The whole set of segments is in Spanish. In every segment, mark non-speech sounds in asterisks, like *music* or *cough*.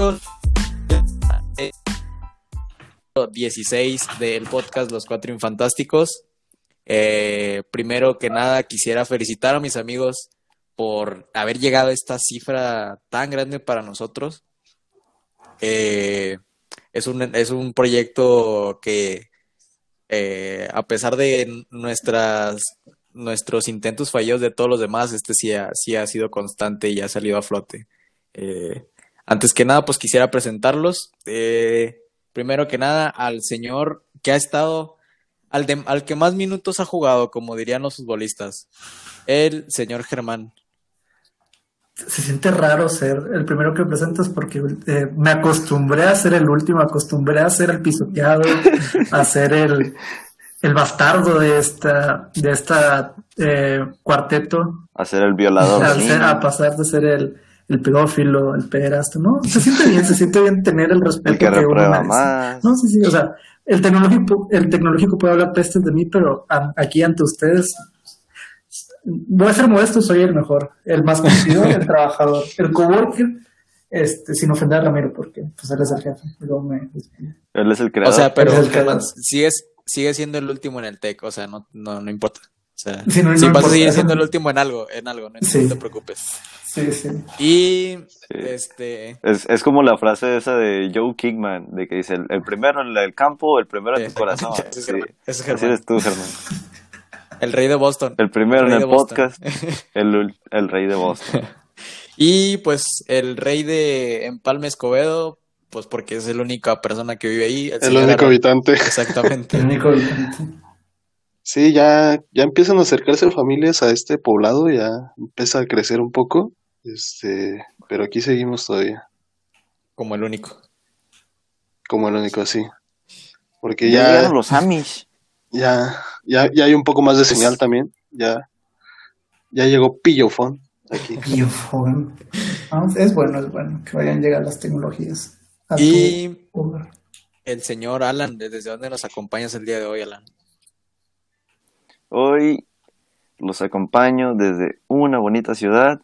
amigos. 16 del podcast Los Cuatro Infantásticos. Eh, primero que nada, quisiera felicitar a mis amigos por haber llegado a esta cifra tan grande para nosotros. Eh, es, un, es un proyecto que, eh, a pesar de nuestras, nuestros intentos fallidos de todos los demás, este sí ha, sí ha sido constante y ha salido a flote. Eh, antes que nada, pues quisiera presentarlos. Eh, primero que nada, al señor que ha estado, al, de- al que más minutos ha jugado, como dirían los futbolistas, el señor Germán. Se siente raro ser el primero que presentas porque eh, me acostumbré a ser el último, acostumbré a ser el pisoteado, *laughs* a ser el, el bastardo de esta, de esta eh, cuarteto, A ser el violador. a, sí. ser- a pasar de ser el, el pedófilo, el pederasta, ¿no? Se siente bien, se siente bien tener el respeto El que uno reprueba merece. más. No, sí, sí, o sea, el tecnológico, el tecnológico puede hablar pestes de mí, pero a- aquí ante ustedes voy a ser modesto, soy el mejor, el más conocido, el trabajador, el coworker, este, sin ofender a Ramiro, porque pues él es el jefe, luego me. Él es el creador. O sea, pero sigues, sigue siendo el último en el tech, o sea, no, no, no importa. O sea, Sí, no- no si vas a seguir siendo el último en algo, en algo, no, no Sí. te preocupes. Sí, sí. Y este Es, es como la frase esa de Joe Kingman, de que dice, el, el primero en el campo, el primero en tu corazón. *laughs* Ese es Sí. Germán, ese es Así eres tú, Germán. *laughs* el rey de Boston. El primero en el Boston. podcast, el, el rey de Boston. *laughs* Y pues el rey de Empalme Escobedo, pues porque es la única persona que vive ahí. El único habitante. Exactamente. El único habitante. Sí, ya, ya empiezan a acercarse familias a este poblado, ya empieza a crecer un poco, este, pero aquí seguimos todavía, Como el único. como el único así. Porque Ya los Amish. *laughs* ya, ya, ya hay un poco más de señal también, ya, ya llegó Pillofón aquí. Biofón. Ah, es bueno, es bueno que vayan a llegar las tecnologías. a tu Y el señor Alan, ¿desde dónde nos acompañas el día de hoy, Alan? Hoy los acompaño desde una bonita ciudad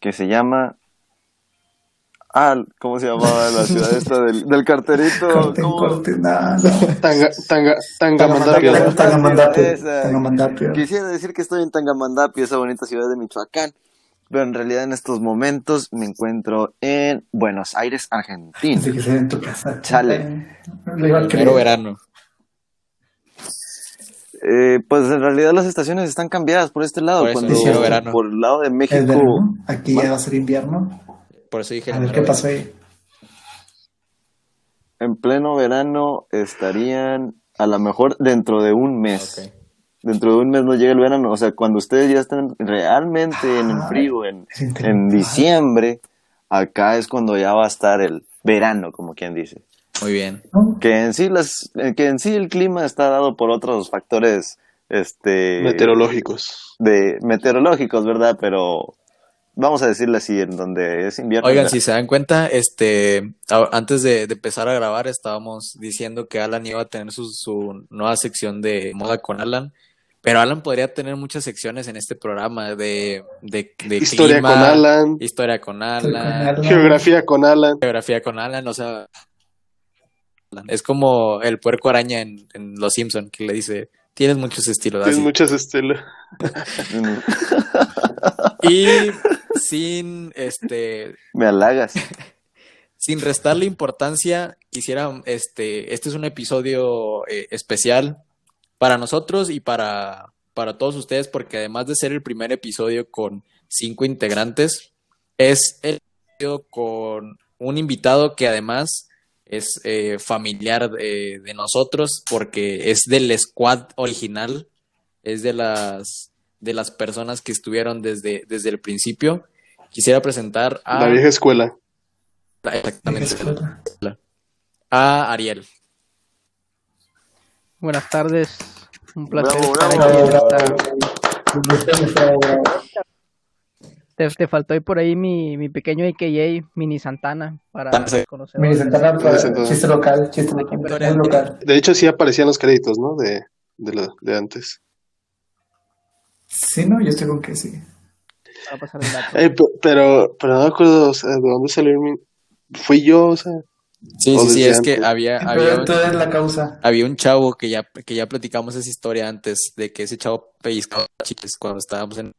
que se llama... Ah, ¿cómo se llamaba la ciudad esta del, del carterito? Nada. Tanga, tanga, Tangamandapio. Tangamandapio. Quisiera decir que estoy en Tangamandapio, esa bonita ciudad de Michoacán, pero en realidad en estos momentos me encuentro en Buenos Aires, Argentina. Así que en tu casa. Chale. Creer. verano. Eh, pues en realidad las estaciones están cambiadas por este lado, Por eso, cuando verano. por el lado de México, verano. Aquí ya va a ser invierno. Por eso dije A ver qué pasó ahí. en pleno verano estarían a lo mejor dentro de un mes. Dentro de un mes no llega el verano, o sea, cuando ustedes ya están realmente en el frío, en, en diciembre, acá es cuando ya va a estar el verano, como quien dice. Muy bien. Que en sí las que en sí el clima está dado por otros factores este Meteorológicos. de meteorológicos verdad pero vamos a decirle así en donde es invierno Oigan, si se dan cuenta, este, a- antes de, de empezar a grabar estábamos diciendo que Alan iba a tener su, su nueva sección de moda con Alan, pero Alan podría tener muchas secciones en este programa de, de, de Historia clima, con Alan, historia con Estoy con Alan, Alan. geografía con Alan. geografía con Alan, o sea, es como el puerco araña en, en Los Simpson que le dice, tienes muchos estilos. Tienes así. muchas estelas. *laughs* Y sin este me halagas *laughs* sin restarle importancia, quisiera, este, este es un episodio eh, especial para nosotros y para, para todos ustedes, porque además de ser el primer episodio con cinco integrantes, es el episodio con un invitado que además es eh, familiar de, de nosotros, porque es del squad original, es de las, de las personas que estuvieron desde, desde el principio. Quisiera presentar a... La vieja escuela. Exactamente. Escuela. A Ariel. Buenas tardes, un placer Bravo, estar bravo. aquí en esta- bravo. Te, te faltó ahí por ahí mi, mi pequeño AKA, Mini Santana, para sí. conocer. Mini Santana, para- Santana. chiste local, chiste muy local. De hecho, sí aparecían los créditos, ¿no? De, de, lo- de antes. Sí, no, yo estoy con que sí. Para pasar el dato. Eh, pe- pero, pero no me acuerdo, o sea, de dónde salió el, mi- fui yo, o sea. Sí, sí, sí, es que había, había, Pero un- tú eres la causa. había un chavo que ya, que ya platicamos esa historia antes, de que ese chavo pellizcaba chicles cuando estábamos en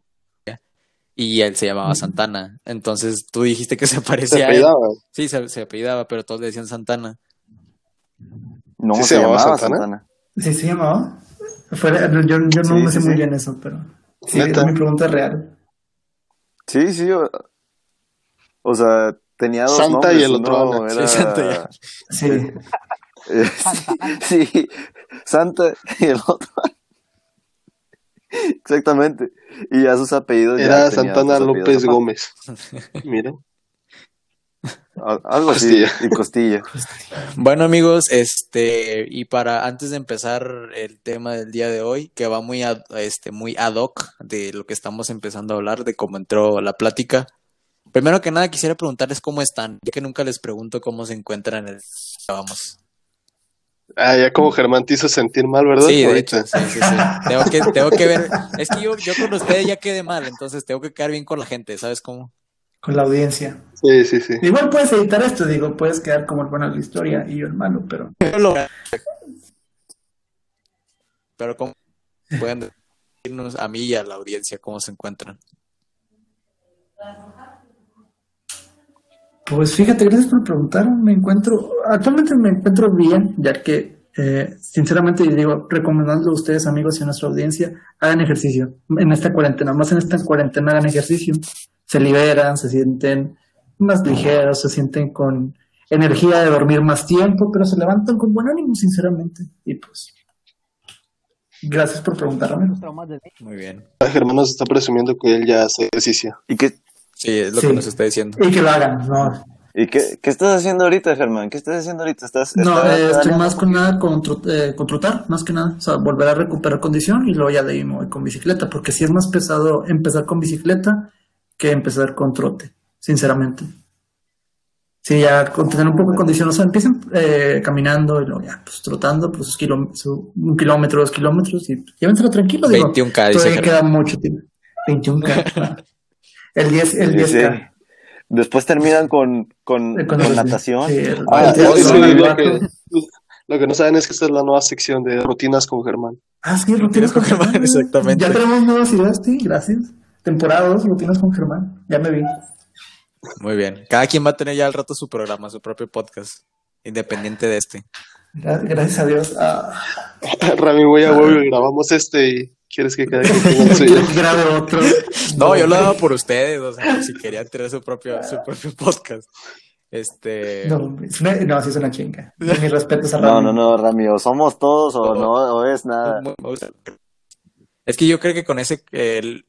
y él se llamaba Santana. Entonces tú dijiste que se Se parecía a él. apellidaba. Sí, se, se apellidaba, pero todos le decían Santana. No, ¿Sí se, se llamaba llamaba Santana? Santana. ¿Sí se llamaba? Fuera- yo yo no Sí, me sé sí, muy bien eso, pero sí, ¿Neta? mi pregunta es real. Sí, sí. O, o sea, tenía dos Santa nombres. y el otro uno Ana. Sí, era- Santa y. Sí. Eh, sí, Santa y el otro. Exactamente. Y ya sus apellidos ya Era tenían Santana López. Gómez. *laughs* Mira. Al- Algo así. Costilla. Y Costilla. *laughs* Bueno, amigos, este, y para antes de empezar el tema del día de hoy, que va muy ad, este, muy ad hoc de lo que estamos empezando a hablar, de cómo entró la plática. Primero que nada, quisiera preguntarles cómo están, ya que nunca les pregunto cómo se encuentran en el vamos. Ah, ya como Germán te hizo sentir mal, ¿verdad? Sí, de hecho, sí, sí, sí. Tengo que, tengo que ver. Es que yo, yo con ustedes ya quedé mal, entonces tengo que quedar bien con la gente, ¿sabes cómo? Con la audiencia. Sí, sí, sí. Igual puedes editar esto, digo, puedes quedar como el bueno de la historia y yo el malo, pero Pero cómo pueden decirnos a mí y a la audiencia cómo se encuentran. Pues fíjate, gracias por preguntar. Me encuentro, actualmente me encuentro bien, ya que, eh, sinceramente, digo, recomendando a ustedes, amigos y a nuestra audiencia, hagan ejercicio en esta cuarentena. Más en esta cuarentena hagan ejercicio. Se liberan, se sienten más ligeros, se sienten con energía de dormir más tiempo, pero se levantan con buen ánimo, sinceramente. Y pues, gracias por preguntarme. Muy bien. Germán nos está presumiendo que él ya hace ejercicio. ¿Y qué, Sí, es lo Sí. que nos está diciendo. Y que lo hagan, no. y qué, qué estás haciendo ahorita, Germán? ¿Qué estás haciendo ahorita? ¿Estás, No, estás eh, estoy más con nada con, eh, con trotar, más que nada. O sea, volver a recuperar condición y luego ya de ahí me voy con bicicleta, porque sí es más pesado empezar con bicicleta que empezar con trote, sinceramente. Sí, ya con tener un poco de condición, o sea, empiezan eh, caminando y luego ya, pues trotando, pues sus su- un kilómetro, dos kilómetros y llévenselo tranquilo, digo. 21K, dice Todavía Germán. queda mucho tiempo. 21K. *laughs* el 10, el Sí, 10K. sí. Después terminan con, con, con con- natación. sí, el- Ah, el Ah, el lo que, lo que no saben es que esta es la nueva sección de rutinas con Germán. Ah, sí, rutinas con Germán, Germán. exactamente. Ya tenemos nuevas ideas, sí, gracias. Temporada 2, rutinas con Germán. Ya me vi. Muy bien. Cada quien va a tener ya al rato su programa, su propio podcast, independiente de este. Gra- Gracias a Dios. Ah, *laughs* Rami, voy a huevo y grabamos este y quieres que cada quien grabe otro. No, yo lo daba por ustedes, o sea, si querían tener su propio, su propio podcast. Este. No, es una- no, sí es una chinga. Mis respetos a No, Rami. no, no, Rami, o somos todos o no, o es nada. Es que yo creo que con ese, el,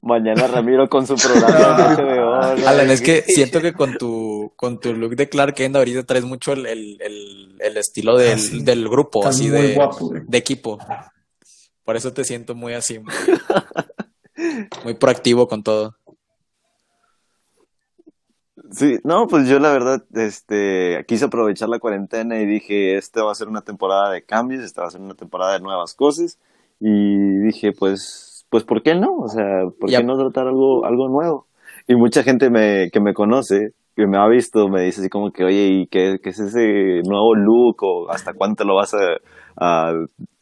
Mañana Ramiro con su programa. ¿no? *laughs* Alan, es que siento que con tu, con tu look de Clark Kent ahorita traes mucho el, el, el, el estilo del, Ah, sí. del grupo, Estás así de, guapo, de equipo. Por eso te siento muy así, muy, *laughs* muy proactivo con todo. Sí, no, pues yo la verdad, este, quise aprovechar la cuarentena y dije, esta va a ser una temporada de cambios, esta va a ser una temporada de nuevas cosas. Y dije, pues, pues, ¿por qué no? O sea, ¿por qué no tratar algo, algo nuevo? Y mucha gente me, que me conoce, que me ha visto, me dice así como que, oye, ¿y qué, qué es ese nuevo look? ¿O hasta cuánto lo vas a, a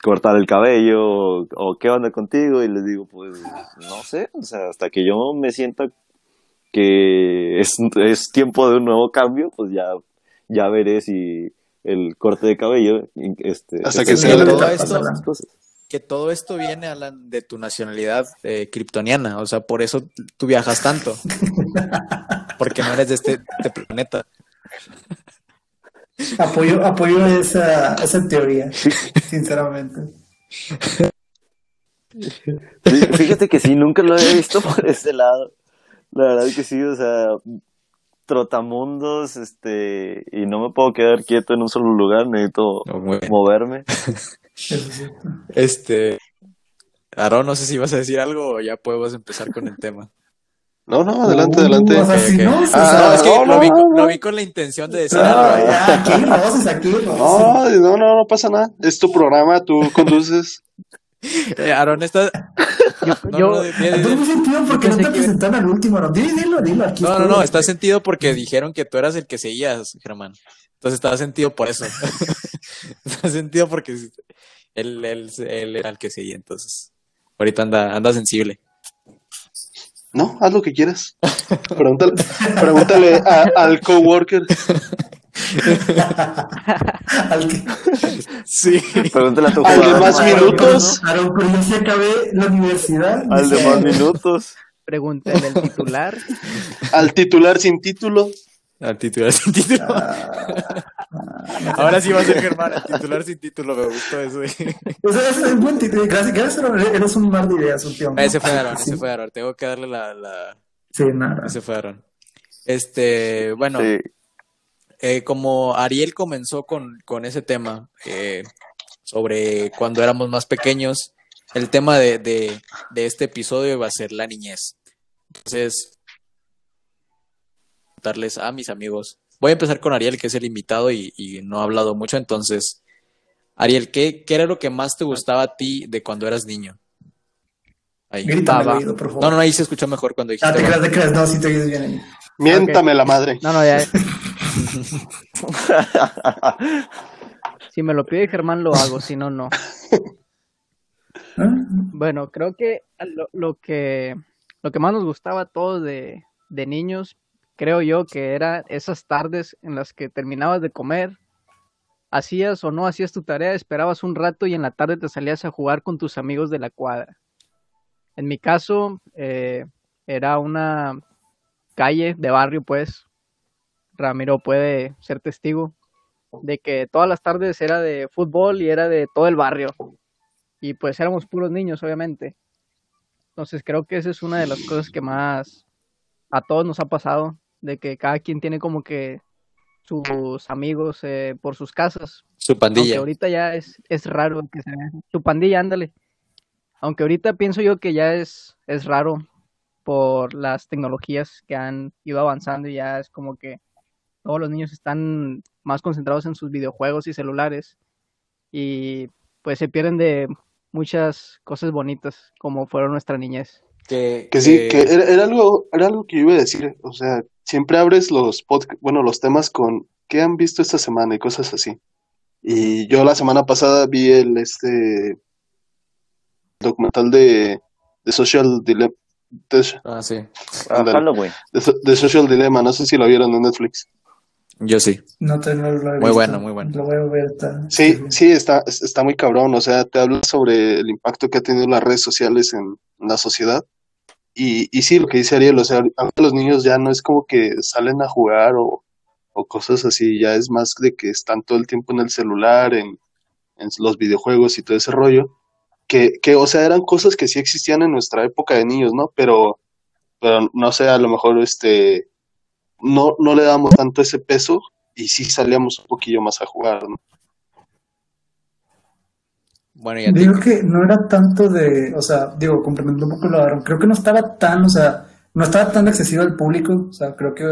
cortar el cabello? ¿O, o qué onda contigo? Y les digo, pues, no sé, o sea, hasta que yo me sienta que es, es tiempo de un nuevo cambio, pues ya, ya veré si el corte de cabello, este, Hasta este, que sea todo esto, cosas. que todo esto viene, Alan, de tu nacionalidad eh, kryptoniana. O sea, por eso tú viajas tanto. *laughs* Porque no eres de este, este planeta. Apoyo, apoyo esa, esa teoría, sinceramente. Fíjate que sí, nunca lo había visto por ese lado. La verdad que sí, o sea, trotamundos, este, y no me puedo quedar quieto en un solo lugar, necesito No, moverme. Este. Aarón, no sé si vas a decir algo o ya podemos empezar con el tema. No, no, adelante, Uh, adelante. o sea, Ok, si ok. no, sea, Ah, No, es que no, lo, no, vi, no. lo vi con la intención de decir ah, algo. ya, aquí aquí roces. *laughs* No, no, no, no pasa nada. Es tu programa, tú conduces. *laughs* Eh, Aarón está, *laughs* No, yo- no, Entonces me sentido porque no te que- presentaron al último, ¿no? Dilo, dilo, dilo, aquí No, no, no, está sentido porque dijeron que tú eras el que seguías, Germán. Entonces estaba sentido por eso. está sentido porque él, él, él era el que seguía, entonces. Ahorita anda, anda sensible. No, haz lo que quieras. *laughs* Pregúntale, pregúntale a- al coworker. *laughs* Al que- Sí. Pregúntale a tu Al de más Aaron, minutos. Aaron, pero yo sí acabé la universidad. Al de más minutos. Pregúntale al titular. Al titular sin título. Al titular sin título. *laughs* Ahora sí va a ser Germán, titular sin título, me gustó eso. O sea, es un buen título. Gracias, Aaron, eres un mar de ideas, últimamente. Ese fue Aaron, ese fue Aaron. Tengo que darle la, la... Sí, nada. Ese fue Aaron. Este, bueno, Sí. eh, como Ariel comenzó con, con ese tema eh, sobre cuando éramos más pequeños, el tema de, de, de este episodio va a ser la niñez. Entonces, darles a mis amigos. Voy a empezar con Ariel, que es el invitado y, y no ha hablado mucho. Entonces, Ariel, ¿qué, ¿qué era lo que más te gustaba a ti de cuando eras niño? Ahí. Grítame al va. oído, por favor. No, no, ahí se escuchó mejor cuando Ah, dijiste. te creas, te creas. No, sí te oyes bien ahí. Miéntame la madre. No, no, ya. *laughs* *laughs* Si me lo pide Germán, lo hago, si no, no. ¿Ah? Bueno, creo que lo, lo que lo que más nos gustaba a todos de, de niños, creo yo que era esas tardes en las que terminabas de comer, hacías o no hacías tu tarea, esperabas un rato y en la tarde te salías a jugar con tus amigos de la cuadra. En mi caso, eh, era una calle de barrio, pues. Ramiro puede ser testigo de que todas las tardes era de fútbol y era de todo el barrio y pues éramos puros niños, obviamente. Entonces creo que esa es una de las cosas que más a todos nos ha pasado, de que cada quien tiene como que sus amigos eh, por sus casas. Su Aunque pandilla. ahorita ya es, es raro que se vea. Tu pandilla, ándale. Aunque ahorita pienso yo que ya es, es raro por las tecnologías que han ido avanzando y ya es como que todos los niños están más concentrados en sus videojuegos y celulares y pues se pierden de muchas cosas bonitas como fueron nuestra niñez. Que, Que sí, que era, era algo, era algo que yo iba a decir. O sea, siempre abres los podcasts, bueno, los temas con ¿qué han visto esta semana? y cosas así. Y yo la semana pasada vi el este documental de, de Social Dilemma. De, Ah, sí. Ah, Ándale. Halloween. de de Social Dilemma, no sé si lo vieron en Netflix. Yo sí. No te no lo he Muy bueno, muy bueno. Lo voy a ver. está- Sí, sí, está, es- está muy cabrón. O sea, te habla sobre el impacto que ha tenido las redes sociales en, en la sociedad. Y, y sí, lo que dice Ariel, o sea, los niños ya no es como que salen a jugar o, o cosas así, ya es más de que están todo el tiempo en el celular, en, en los videojuegos y todo ese rollo. Que, que, o sea, eran cosas que sí existían en nuestra época de niños, ¿no? Pero, pero no sé, a lo mejor este, no, no le damos tanto ese peso y sí salíamos un poquillo más a jugar, ¿no? Bueno, y a ti. Digo que no era tanto de, o sea, digo, complementando un poco lo de Aaron, creo que no estaba tan, o sea, no estaba tan accesible al público, o sea, creo que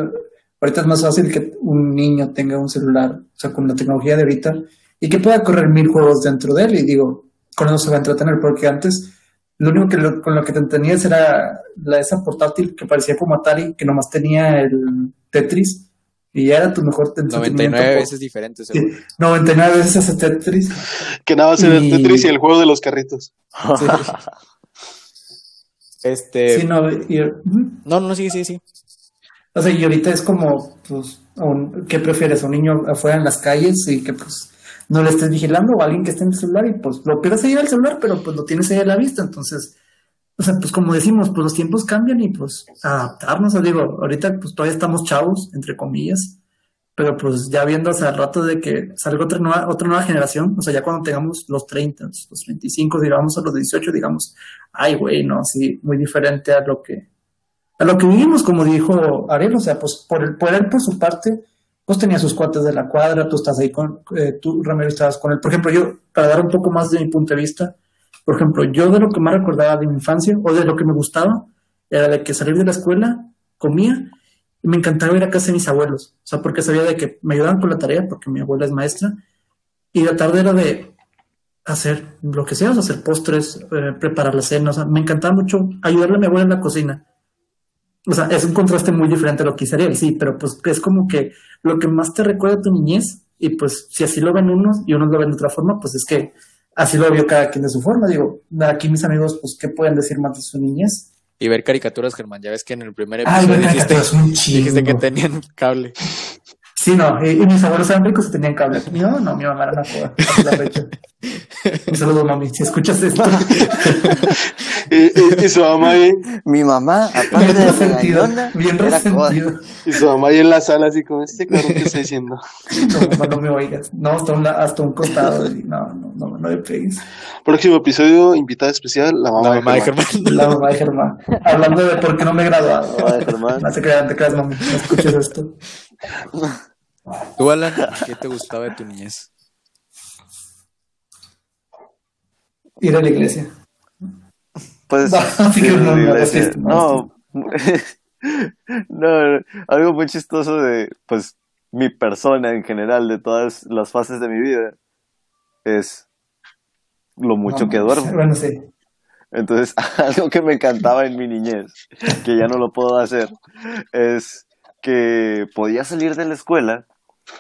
ahorita es más fácil que un niño tenga un celular, o sea, con la tecnología de ahorita, y que pueda correr mil juegos dentro de él, y digo, con eso se va a entretener, porque antes lo único que lo- con lo que te entretenías era la, esa portátil que parecía como Atari, que nomás tenía el Tetris, y ya era tu mejor entretenimiento 99 por- veces diferentes, Sí, seguro. 99 veces ese Tetris. Que nada más era el Tetris y el juego de los carritos. Sí. *laughs* Este. Sí, no, y-. No, no, sí, sí, sí. O sea, y ahorita es como, pues, un- ¿qué prefieres? ¿Un niño afuera en las calles y que, pues, no le estés vigilando o alguien que esté en el celular y, pues, lo pierdes ahí el celular, pero, pues, lo tienes ahí a la vista? Entonces, o sea, pues, como decimos, pues, los tiempos cambian y, pues, adaptarnos. Digo, ahorita, pues, todavía estamos chavos, entre comillas, pero, pues, ya viendo hace rato de que salga otra nueva, otra nueva generación, o sea, ya cuando tengamos los 30, los 25, digamos, a los 18, digamos, ay, güey, no, sí, muy diferente a lo que, a lo que vivimos, como dijo Ariel, o sea, pues por, el, por él, por su parte, pues tenía sus cuates de la cuadra, tú estás ahí con, eh, tú, Ramiro, estabas con él. Por ejemplo, yo, para dar un poco más de mi punto de vista, por ejemplo, yo de lo que más recordaba de mi infancia, o de lo que me gustaba, era de que salir de la escuela, comía, y me encantaba ir a casa de mis abuelos, o sea, porque sabía de que me ayudaban con la tarea, porque mi abuela es maestra, y la tarde era de, hacer lo que sea, hacer postres, eh, preparar la cena, o sea, me encantaba mucho ayudarle a mi abuela en la cocina. O sea, es un contraste muy diferente a lo que Ariel, sí, pero pues es como que lo que más te recuerda a tu niñez, y pues si así lo ven unos y unos lo ven de otra forma, pues es que así lo vio cada quien de su forma. Digo, aquí mis amigos, pues, ¿qué pueden decir más de su niñez? Y ver caricaturas, Germán. Ya ves que en el primer episodio dijiste, dijiste que tenían cable. Sí, no, y, y mis abuelos eran ricos y tenían cable. No, no, mi mamá era una la fecha. *laughs* Un saludo, mami, si escuchas esto. *laughs* Y, y- y su mamá ahí, Mi mamá, aparte Bien de resentido, regañona, bien resentido. y su mamá ahí en la sala así como, este cabrón que está diciendo. No, mamá, no me oigas. No, hasta un, hasta un costado. y no, no, no, no me pegues. Próximo episodio, invitada especial, la mamá, La mamá de de Germán. Germán. La mamá de Germán. Hablando de por qué no me he graduado. Mamá de Germán. *laughs* No te creas, no te creas, mami. No escuches esto. Tú, Alan, ¿qué te gustaba de tu niñez? Ir a la iglesia. Pues, No, *laughs* sí no, iglesia. *laughs* algo muy chistoso de, pues, mi persona en general, de todas las fases de mi vida, es lo mucho No, que duermo. Bueno, sí. Entonces, *laughs* algo que me encantaba en mi niñez, que ya no lo puedo hacer, es que podía salir de la escuela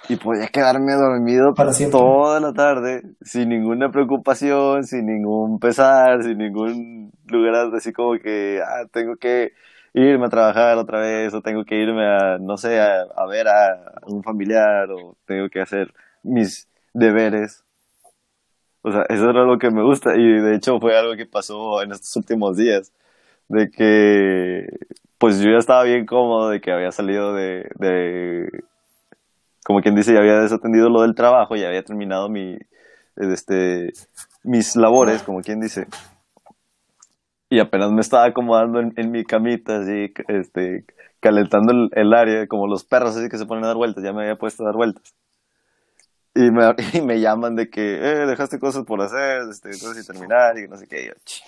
y podía quedarme dormido Para siempre. toda la tarde sin ninguna preocupación, sin ningún pesar, sin ningún lugar así como que ah, tengo que irme a trabajar otra vez o tengo que irme a, no sé, a, a ver a un familiar o tengo que hacer mis deberes. O sea, eso era lo que me gusta y de hecho fue algo que pasó en estos últimos días, de que pues yo ya estaba bien cómodo de que había salido de, de como quien dice, ya había desatendido lo del trabajo, ya había terminado mi, este, mis labores, como quien dice. Y apenas me estaba acomodando en, en mi camita, así, este, calentando el, el área, como los perros así que se ponen a dar vueltas, ya me había puesto a dar vueltas. Y me, *laughs* y me llaman de que, eh, dejaste cosas por hacer, este, cosas sin terminar, y no sé qué, y yo, "Ch,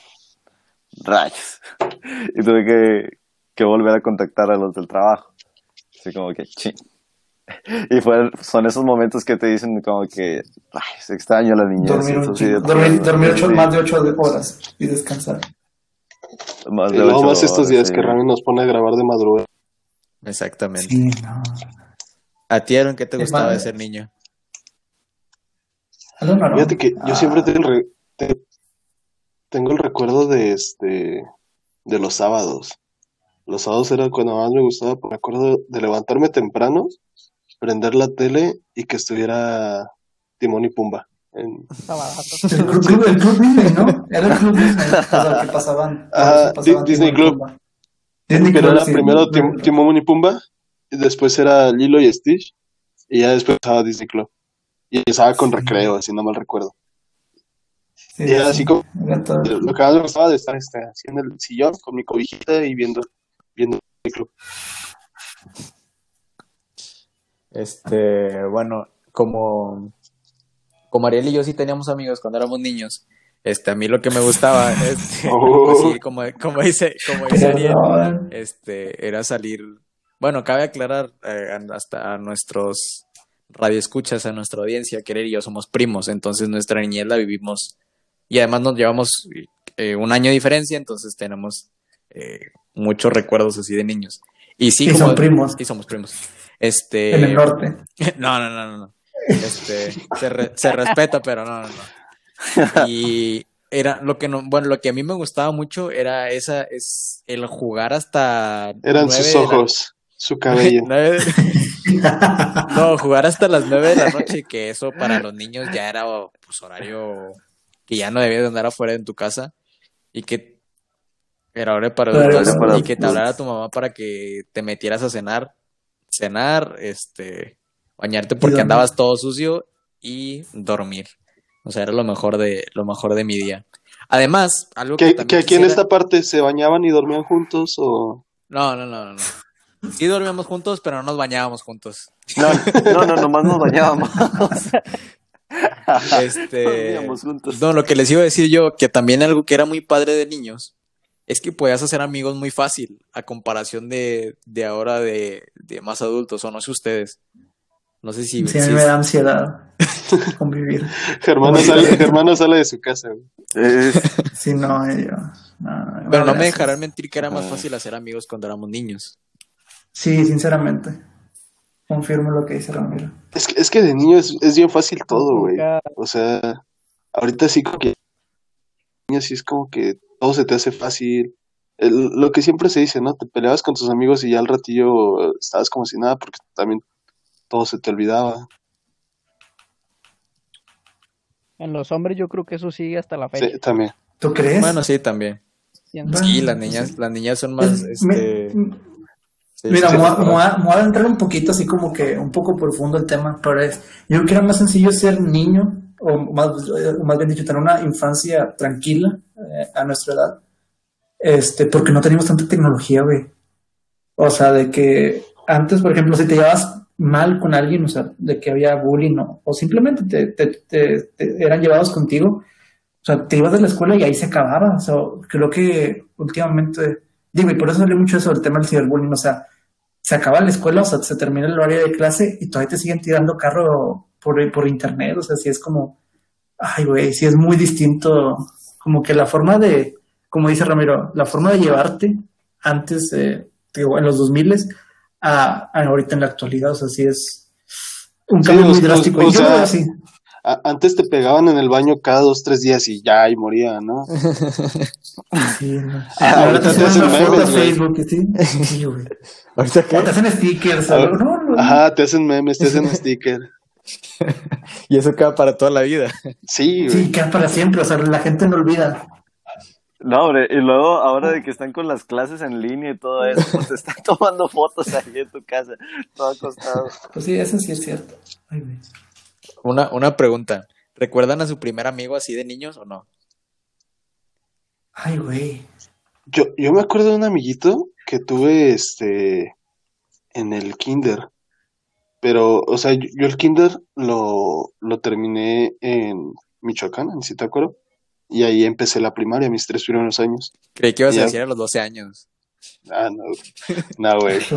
rayos. *laughs* Y tuve que, que volver a contactar a los del trabajo. Así como que, ching. *laughs* Y fue, son esos momentos que te dicen como que, ay, se extraño la niñez. Dormir, un dormir, dormir ocho- más de ocho horas y descansar. más Y de luego ocho más estos días sí. que Rami nos pone a grabar de madrugada. Exactamente. Sí, no. ¿A ti, Aaron, qué te gustaba de ser niño? Fíjate que yo Ah, siempre tengo el, re- te- tengo el recuerdo de este de los sábados. Los sábados era cuando más me gustaba, me acuerdo de levantarme temprano, prender la tele y que estuviera Timón y Pumba. En-. El club, club- el club Disney, ¿no? Era el club Disney. *laughs* O sea, que pasaban. Ah, que pasaban Di- Disney Club. Disney pero Club, era sí. primero Tim- Timón y Pumba, y después era Lilo y Stitch, y ya después estaba Disney Club. Y empezaba con recreo, si no mal recuerdo. Sí, Y era sí. así como lo que más me gustaba de estar este, así en el sillón con mi cobijita y viendo, viendo Disney Club. Este, bueno, como, como Ariel y yo sí teníamos amigos cuando éramos niños, este, a mí lo que me gustaba, *laughs* este, Oh. pues como, como dice, como dice Ariel, este, era salir, bueno, cabe aclarar eh, hasta a nuestros radioescuchas, a nuestra audiencia, que Ariel y yo somos primos, entonces nuestra niñez la vivimos y además nos llevamos eh, un año de diferencia, entonces tenemos eh, muchos recuerdos así de niños. Y sí, Y como, son primos. Y somos primos. Este, En el norte. *laughs* no, no, no, no, no. Este, se, re- se respeta, pero no, no, no. Y era lo que no, bueno, lo que a mí me gustaba mucho era esa, es el jugar hasta Eran sus la- ojos, su cabello. *laughs* nueve- *laughs* no, jugar hasta las nueve de la noche, que eso para los niños ya era pues horario que ya no debías de andar afuera en tu casa y que era hora para adultos para y que te hablara tu mamá para que te metieras a cenar, cenar, este, bañarte porque andabas todo sucio y dormir. O sea, era lo mejor de lo mejor de mi día. Además, algo que Que, también que aquí en quisiera- esta parte se bañaban y dormían juntos o... No, no, no, no, no. Sí dormíamos juntos, pero no nos bañábamos juntos. No, no, no, nomás nos bañábamos. Este, Dormíamos juntos. no, lo que les iba a decir yo, que también algo que era muy padre de niños, es que podías hacer amigos muy fácil, a comparación de, de ahora de, de más adultos, o no sé ustedes. No sé si... Sí, a si mí me da ansiedad *laughs* convivir. Germano sale, *laughs* Germano sale de su casa, güey. Es- Sí, no, eh, yo. no, Pero no me dejarán mentir que era más Ah. fácil hacer amigos cuando éramos niños. Sí, sinceramente. Confirmo lo que dice Ramiro. Es que, es que de niño es, es bien fácil todo, güey. O sea, ahorita sí como que niño sí es como que todo se te hace fácil. El- lo que siempre se dice, ¿no? Te peleabas con tus amigos y ya al ratillo estabas como si nada porque también todo se te olvidaba. En los hombres yo creo que eso sigue hasta la fecha. Sí, también. ¿Tú crees? Bueno, sí, también. Sí, las niñas, sí. las niñas son más, Es- me- este... sí, Mira, sí, me voy a- sí, me voy a- me voy a entrar un poquito así como que un poco profundo el tema, pero es, yo creo que era más sencillo ser niño, o más, o más bien dicho, tener una infancia tranquila eh, a nuestra edad, este, porque no teníamos tanta tecnología, güey. O sea, de que antes, por ejemplo, si te llevabas mal con alguien, o sea, de que había bullying o, o simplemente te, te- te- te eran llevados contigo, o sea, te ibas de la escuela y ahí se acababa. O sea, creo que últimamente, digo, y por eso salió mucho eso del tema del ciberbullying, o sea, se acaba la escuela, o sea, se termina el horario de clase y todavía te siguen tirando carro por, por internet, o sea, sí es como, ay, güey, sí es muy distinto, como que la forma de, como dice Ramiro, la forma de llevarte antes, eh, digo, en los 2000 a, a ahorita en la actualidad, o sea, sí es un cambio muy o- drástico. o y yo sea, así. A- antes te pegaban en el baño cada dos, tres días y ya, y moría, ¿no? Sí, no. *laughs* Ah, ahora te ahorita te suben hacen una foto memes. Facebook, ¿sí? Sí, güey. *laughs* ¿Ahorita O te hacen stickers, Ah, no, no, no. Ajá, te hacen memes, te hacen *laughs* sticker. *laughs* Y eso queda para toda la vida. Sí, güey. Sí, queda para siempre, o sea, la gente no olvida. No, hombre, y luego ahora de que están con las clases en línea y todo eso, pues te están *laughs* tomando fotos ahí en tu casa, todo acostado. Pues sí, eso sí es cierto. Ay, güey. Una, una pregunta. ¿Recuerdan a su primer amigo así de niños o no? Ay, güey. Yo, yo me acuerdo de un amiguito que tuve este en el kinder. Pero, o sea, yo, yo el kinder lo, lo terminé en Michoacán, en Zitácuaro. Y ahí empecé la primaria, mis tres primeros años. Creí que ibas a decir a los 12 años. Ah, no. No, güey. *laughs*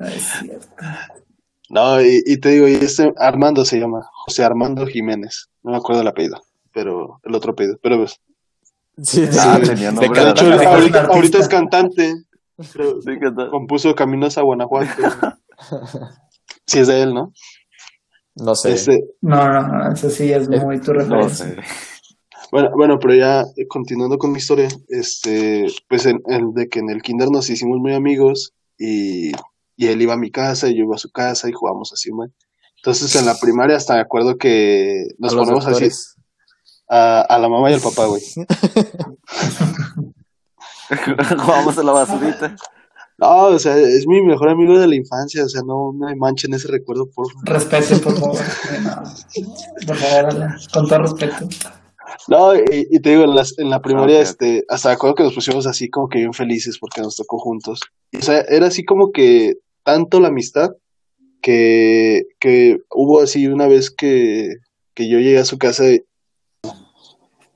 *laughs* No, y, y te digo, y este Armando se llama, José Armando Jiménez. No me acuerdo el apellido, pero el otro apellido. Pero pues, Sí, Ah, Sí. tenía De nombre de de hecho, ahorita, es *laughs* cantante. Sí, compuso Caminos a Guanajuato. Sí, es de él, ¿no? No sé. Este, No, no, no, eso sí es muy tu No referencia. sé. Bueno, bueno, pero ya eh, continuando con mi historia, este, pues en, en- de que en el kinder nos hicimos muy amigos y, y él iba a mi casa y yo iba a su casa y jugábamos así, man. Entonces en la primaria hasta me acuerdo que nos ponemos así a, a la mamá y al papá, güey. *laughs* *laughs* Jugamos a la basurita. No, o sea, es mi mejor amigo de la infancia, o sea, no me manchen ese recuerdo, por favor. Respete, por favor. *laughs* Por favor, con todo respeto. No, y, y te digo, en, las, en la primaria, ok. este, hasta acuerdo que nos pusimos así como que bien felices porque nos tocó juntos. Y, o sea, era así como que tanto la amistad que, que hubo así una vez que, que yo llegué a su casa y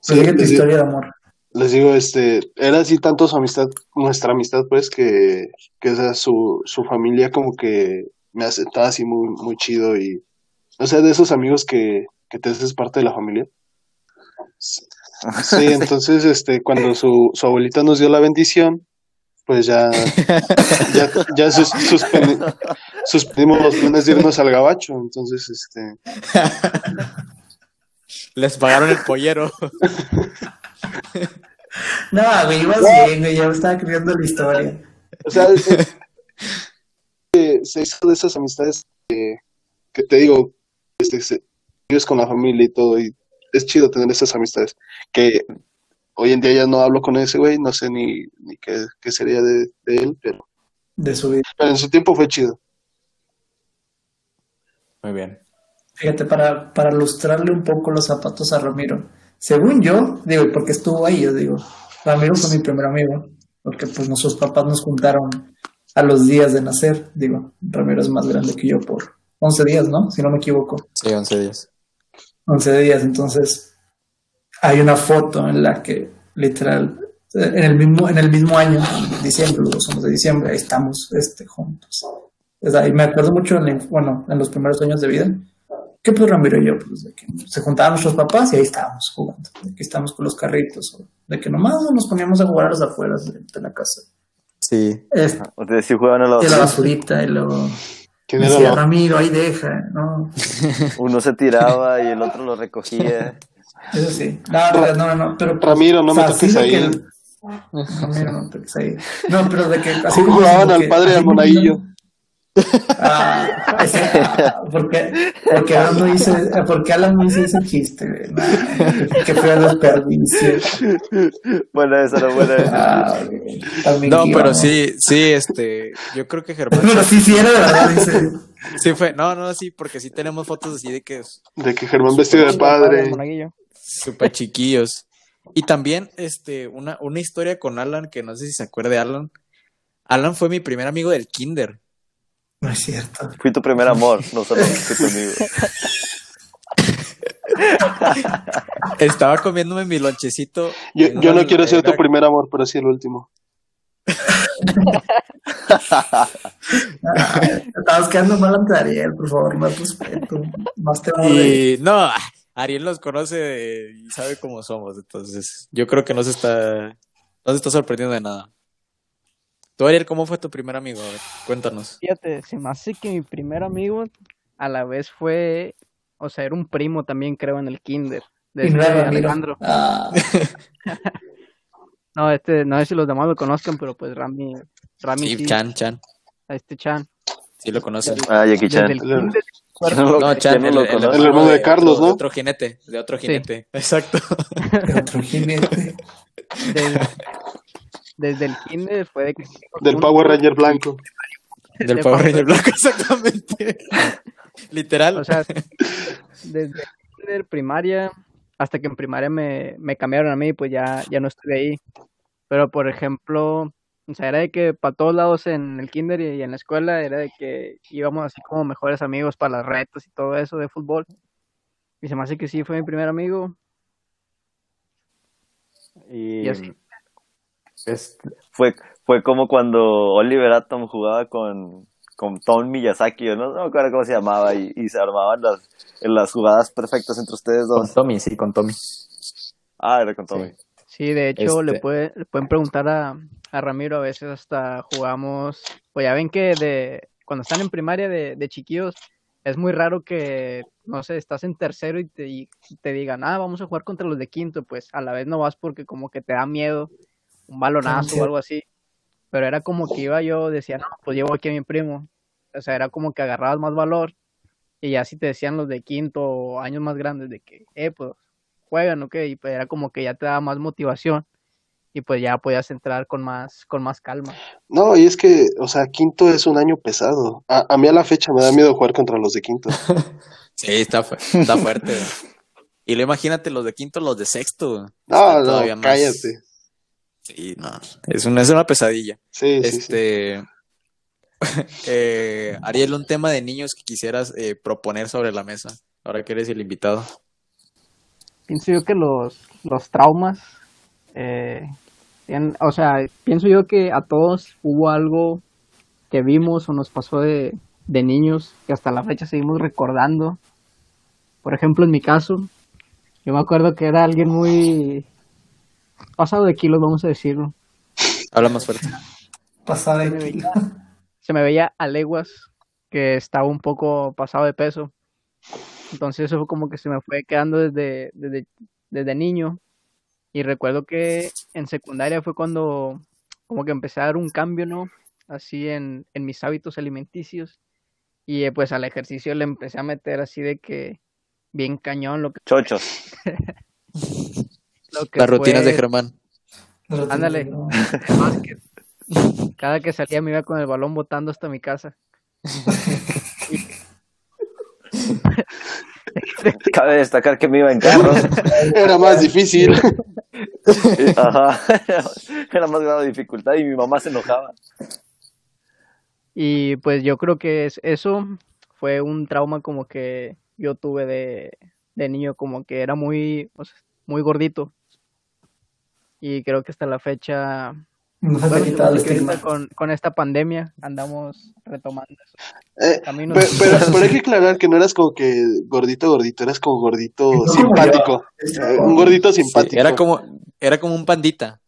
Sí, Sigue tu les, digo- historia de amor. Les digo, este, era así tanto su amistad, nuestra amistad, pues, que, que o sea, su, su familia como que me aceptaba así muy, muy chido y, o sea, de esos amigos que, que te haces parte de la familia. Sí, *laughs* entonces, este, cuando su, su abuelita nos dio la bendición, pues ya, ya, ya sus- suspendi- suspendimos los planes de irnos al gabacho, entonces, este, Les pagaron el pollero. *laughs* No, güey, ibas bien, güey. Ya me estaba creyendo la historia. o sea, eh, se hizo de esas amistades que, que te digo, este, se- vives con la familia y todo, y es chido tener esas amistades, que hoy en día ya no hablo con ese güey, no sé ni, ni qué, qué sería de, de él, pero, De su vida. pero en su tiempo fue chido. Muy bien. Fíjate, para, para ilustrarle un poco los zapatos a Ramiro. Según yo, digo, porque estuvo ahí, yo digo, Ramiro fue mi primer amigo, porque pues nuestros papás nos juntaron a los días de nacer. Digo, Ramiro es más grande que yo por 11 días, ¿no? Si no me equivoco. Sí, 11 días. 11 días, entonces hay una foto en la que literal en el mismo en el mismo año, en diciembre, los dos somos de diciembre, ahí estamos este juntos. Sea, y me acuerdo mucho, en, bueno, en los primeros años de vida, que pues Ramiro y yo, pues, de que se juntaban nuestros papás y ahí estábamos jugando. De que estábamos con los carritos, o de que nomás nos poníamos a jugar a las afueras de, de la casa. Sí. Este, Ustedes sí juegan a la y la basurita, y luego ¿Quién era decía, Ramiro, ahí deja, ¿no? *laughs* Uno se tiraba y el otro lo recogía. Eso sí. No, no, no, no, pero... Ramiro, no me o sea, toques ahí. el- Ramiro, no me toques ahí. No, pero de que... así Jugaban al que- padre así Ah, ese, porque, porque Alan no hizo, porque Alan no hizo ese chiste, no, que fue a desperdicio. Bueno, esa era buena. Ah, No, pero sí, sí, este, yo creo que Germán Pero sí, sí era verdad, dice. sí fue, no, no, sí, porque sí tenemos fotos así de que De que Germán vestido de padre. monaguillo. súper chiquillos. Y también, este, una, una historia con Alan, que no sé si se acuerda de Alan. Alan fue mi primer amigo del kinder. No es cierto. Fui tu primer amor, no solo fui tu amigo. Estaba comiéndome mi lonchecito. Yo, no quiero ser tu primer amor, pero sí el último. Estabas quedando mal ante Ariel, por favor, más respeto, más te Y no, Ariel nos conoce y sabe cómo somos, entonces yo creo que no se está, no se está sorprendiendo de nada. Tú, Ariel, ¿cómo fue tu primer amigo? A ver, cuéntanos. Fíjate, se me hace que mi primer amigo a la vez fue, o sea, era un primo también, creo, en el kinder. De. Alejandro. Ah, *laughs* No, este, no sé si los demás lo conozcan, pero pues Rami, Rami Sí, sí, Chan, Chan, a este Chan. sí lo conocen. Ah, Jackie Chan. el kinder, ¿Quién no Chan, no el, lo el conoce? El hermano de Carlos, otro- ¿no? Otro jinete, de otro jinete, *laughs* exacto. de otro jinete. desde, desde el kinder fue de que Del Power Ranger blanco. Del De Power Power Ranger blanco, *laughs* exactamente. Literal. O sea, desde kinder, primaria, hasta que en primaria me, me cambiaron a mí, pues ya, ya no estuve ahí. Pero, por ejemplo, o sea, era de que para todos lados en el kinder y, y en la escuela, era de que íbamos así como mejores amigos para las retas y todo eso de fútbol. Y se me hace que sí, fue mi primer amigo. Y Y así. Es- fue, fue como cuando Oliver Atom jugaba con, con Tom Miyazaki, ¿no? no me acuerdo cómo se llamaba, y, y se armaban las, las jugadas perfectas entre ustedes Con dos. Tommy, sí, con Tommy. Ah, era con Tommy. Sí, de hecho, le, Este- puede, le pueden preguntar a, a Ramiro, a veces hasta jugamos, pues ya ven que de cuando están en primaria de, de chiquillos, es muy raro que, no sé, estás en tercero y te, y te digan, ah, vamos a jugar contra los de quinto, pues a la vez no vas porque como que te da miedo un balonazo o algo así. Pero era como que iba yo, decía, no, pues llevo aquí a mi primo. O sea, era como que agarrabas más valor y ya si te decían los de quinto o años más grandes de que, eh, pues juegan, ok, y pues era como que ya te daba más motivación y pues ya podías entrar con más, con más calma. No, y es que, o sea, quinto es un año pesado. A, a mí a la fecha me da miedo jugar contra los de quinto. *laughs* Sí, está, fu- está fuerte. Y luego imagínate los de quinto, los de sexto. No, no, más- cállate. Sí, no. Es una, es una pesadilla. Sí, sí, sí. Este. *laughs* eh, Ariel, un tema de niños que quisieras eh, proponer sobre la mesa. Ahora que eres el invitado. Pienso yo que los, los traumas, eh, tienen- o sea, pienso yo que a todos hubo algo que vimos o nos pasó de, de niños que hasta la fecha seguimos recordando. Por ejemplo, en mi caso, yo me acuerdo que era alguien muy pasado de kilos, vamos a decirlo. Habla más fuerte. Pasada de kilo. se me veía a leguas que estaba un poco pasado de peso. Entonces eso fue como que se me fue quedando desde, desde, desde niño. Y recuerdo que en secundaria fue cuando como que empecé a dar un cambio, ¿no? Así en, en mis hábitos alimenticios. Y eh, pues al ejercicio le empecé a meter así de que bien cañón lo que, Chochos. *laughs* lo que Las rutinas fue de Germán. *laughs* Ándale. Cada que salía me iba con el balón botando hasta mi casa. *laughs* Cabe destacar que me iba en carro. *laughs* Era más difícil. Ajá. Era más grado de dificultad y mi mamá se enojaba. Y pues yo creo que es, eso fue un trauma como que yo tuve de, de niño, como que era muy, o sea, muy gordito. Y creo que hasta la fecha No se te Bueno, quita el con, con esta pandemia andamos retomando eso. Eh, Caminos. Pero, pero, pero hay que *laughs* aclarar que no eras como que gordito, gordito, eras como gordito simpático. Eh, un gordito Sí, simpático. era como, era como un pandita.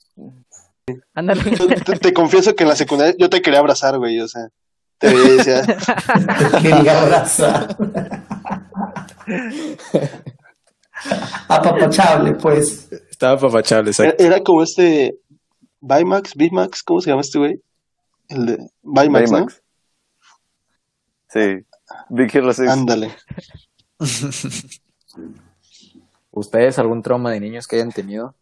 Ándale. Te, te confieso que en la secundaria yo te quería abrazar, güey, o sea, te veía y decía, *laughs* Te quería abrazar. *laughs* Apapachable, pues. Estaba papachable, era, exacto. era como este Bimax, Bimax, ¿cómo se llama este güey? El de Bimax, ¿no? Sí. Big Hero 6. Ándale. ¿Ustedes algún trauma de niños que hayan tenido?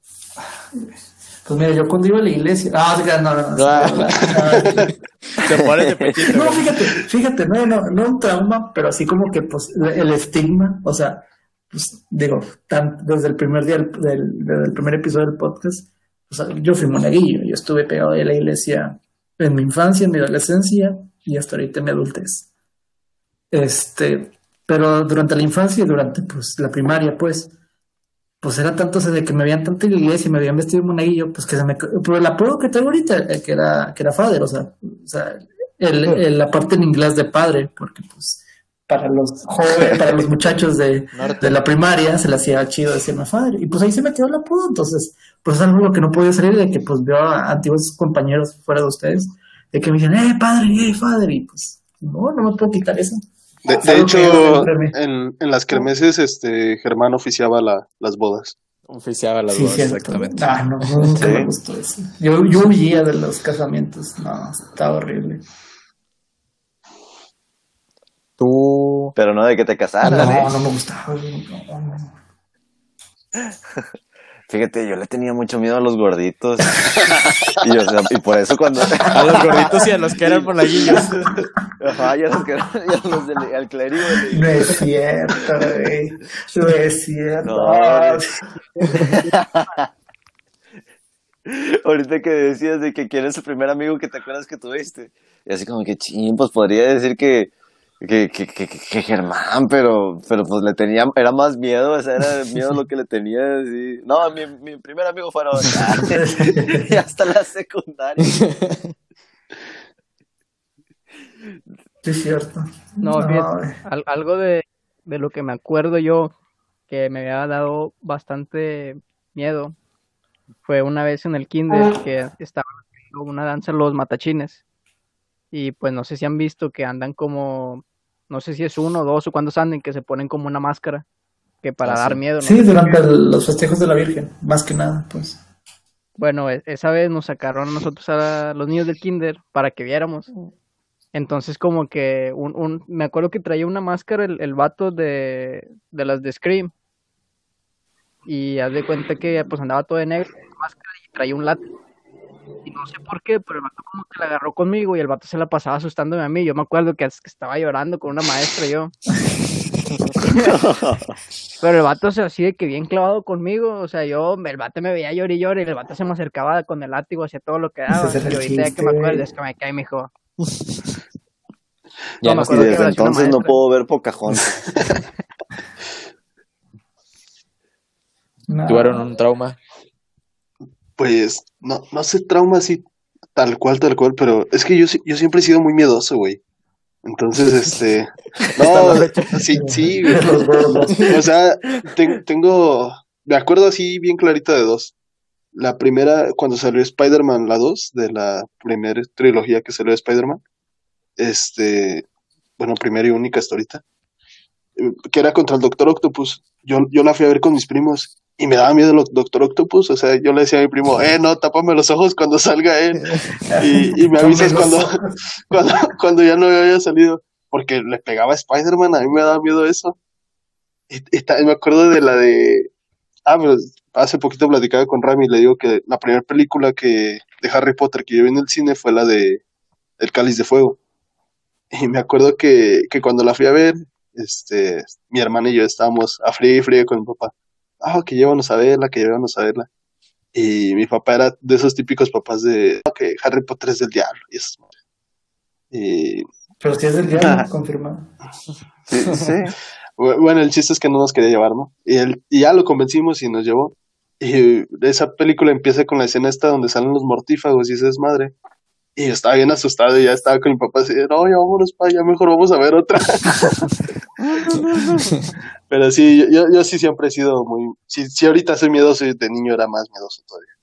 Pues mira, yo cuando iba a la iglesia. Ah, no, no, no. Ah. Se pone de. No, fíjate, fíjate, no, no, no un trauma, pero así como que pues el estigma, o sea, pues digo, tan, desde el primer día del, del- desde el primer episodio del podcast, o sea, yo fui monaguillo, yo estuve pegado a la iglesia en mi infancia, en mi adolescencia y hasta ahorita en mi adultez. Este, pero durante la infancia y durante pues la primaria, pues, pues era tanto o sea, de que me veían tanto en la iglesia y me habían vestido de monaguillo, pues que se me... Pero el apodo que tengo ahorita, eh, que era, que era father, o sea, o sea el, el- la parte en inglés de padre, porque pues para los jóvenes, para los muchachos de, de la primaria se le hacía chido decirme father, y pues ahí se me quedó el apodo, entonces, pues es algo que no podía salir de que pues veo a antiguos compañeros fuera de ustedes, de que me dicen, eh, padre, eh, father, y pues, no, no me puedo quitar eso. De, hecho, en, en las kermeses, este, Germán oficiaba la, las bodas. Oficiaba las Sí, cierto. exactamente. Ah, no, nunca Sí. me gustó eso. Yo, yo huía de los casamientos. No, estaba horrible. Tú. Pero no de que te casaras, no, ¿eh? no me gustaba. no, *laughs* no. Fíjate, yo le tenía mucho miedo a los gorditos. y, o sea, y por eso cuando... A los gorditos y a los que eran monaguillos. Ajá, y a los, que, y a los del al clérigo. No es cierto, güey. No es cierto. No, Ah, *laughs* Ahorita que decías de que quién es el primer amigo que te acuerdas que tuviste. Y así como que, ching, pues podría decir que, que, que, que, que Germán, pero, pero pues le tenía, era más miedo, o sea, era miedo lo que le tenía, así. No, mi, mi primer amigo fue Aaron. *laughs* y hasta la secundaria. Sí, es cierto. No, fíjate, al- algo de, de lo que me acuerdo yo que me había dado bastante miedo fue una vez en el kinder que estaba haciendo una danza los matachines y pues no sé si han visto que andan como no sé si es uno o dos o cuántos anden que se ponen como una máscara que para Ah, dar sí. miedo ¿no? Sí, durante el- los festejos de la Virgen, más que nada, pues. Bueno, e- esa vez nos sacaron a nosotros a los niños del kinder para que viéramos. Entonces como que un, un me acuerdo que traía una máscara el, el vato de, de las de Scream. Y haz de cuenta que pues andaba todo de negro máscara y traía un látigo. Y no sé por qué, pero el vato como que la agarró conmigo y el vato se la pasaba asustándome a mí. Yo me acuerdo que, que estaba llorando con una maestra yo. *laughs* Pero el vato se así de que bien clavado conmigo, o sea, yo, el vato me veía llorar y llorar y el vato se me acercaba con el látigo hacia todo lo que daba. Y ahorita ya que me acuerdo es que me cae, mijo. *laughs* Ya me no Y desde entonces no puedo ver Pocahontas. *laughs* No. tuvieron un trauma. Pues, no, no sé trauma así, tal cual, tal cual, pero es que yo, yo siempre he sido muy miedoso, güey. Entonces, *laughs* este, *laughs* no, sí, sí. *laughs* O sea, ten- tengo, me acuerdo así bien clarito de dos. La primera, cuando salió Spider-Man, la 2, de la primera trilogía que salió de Spider-Man, este, bueno, primera y única hasta ahorita, eh, que era contra el Doctor Octopus. Yo, yo la fui a ver con mis primos y me daba miedo el Doctor Octopus, o sea, yo le decía a mi primo, eh, no, tápame los ojos cuando salga él. *laughs* Y, y me avisas cuando, *laughs* cuando, cuando ya no había salido, porque le pegaba a Spider-Man, a mí me daba miedo eso. Y, me acuerdo de la de, ah, pero hace poquito platicaba con Rami y le digo que la primera película que, de Harry Potter que yo vi en el cine fue la de El Cáliz de Fuego. Y me acuerdo que, que cuando la fui a ver, este, mi hermana y yo estábamos a frío y frío con mi papá. Ah, que llévanos a verla, que llévanos a verla. Y mi papá era de esos típicos papás de, "No, que Harry Potter es del diablo. Y madres. Y Pero si es del diablo, confirmado. Sí, sí. *laughs* Bu- bueno, el chiste es que no nos quería llevar, ¿no? Y, él, y ya lo convencimos y nos llevó. Y esa película empieza con la escena esta donde salen los mortífagos y esa es madre. Y yo estaba bien asustado y ya estaba con mi papá así, de, no, ya vámonos, pa, ya mejor vamos a ver otra. *laughs* Pero sí, yo, yo sí siempre he sido muy... Si, si ahorita soy miedoso, de niño era más miedoso todavía.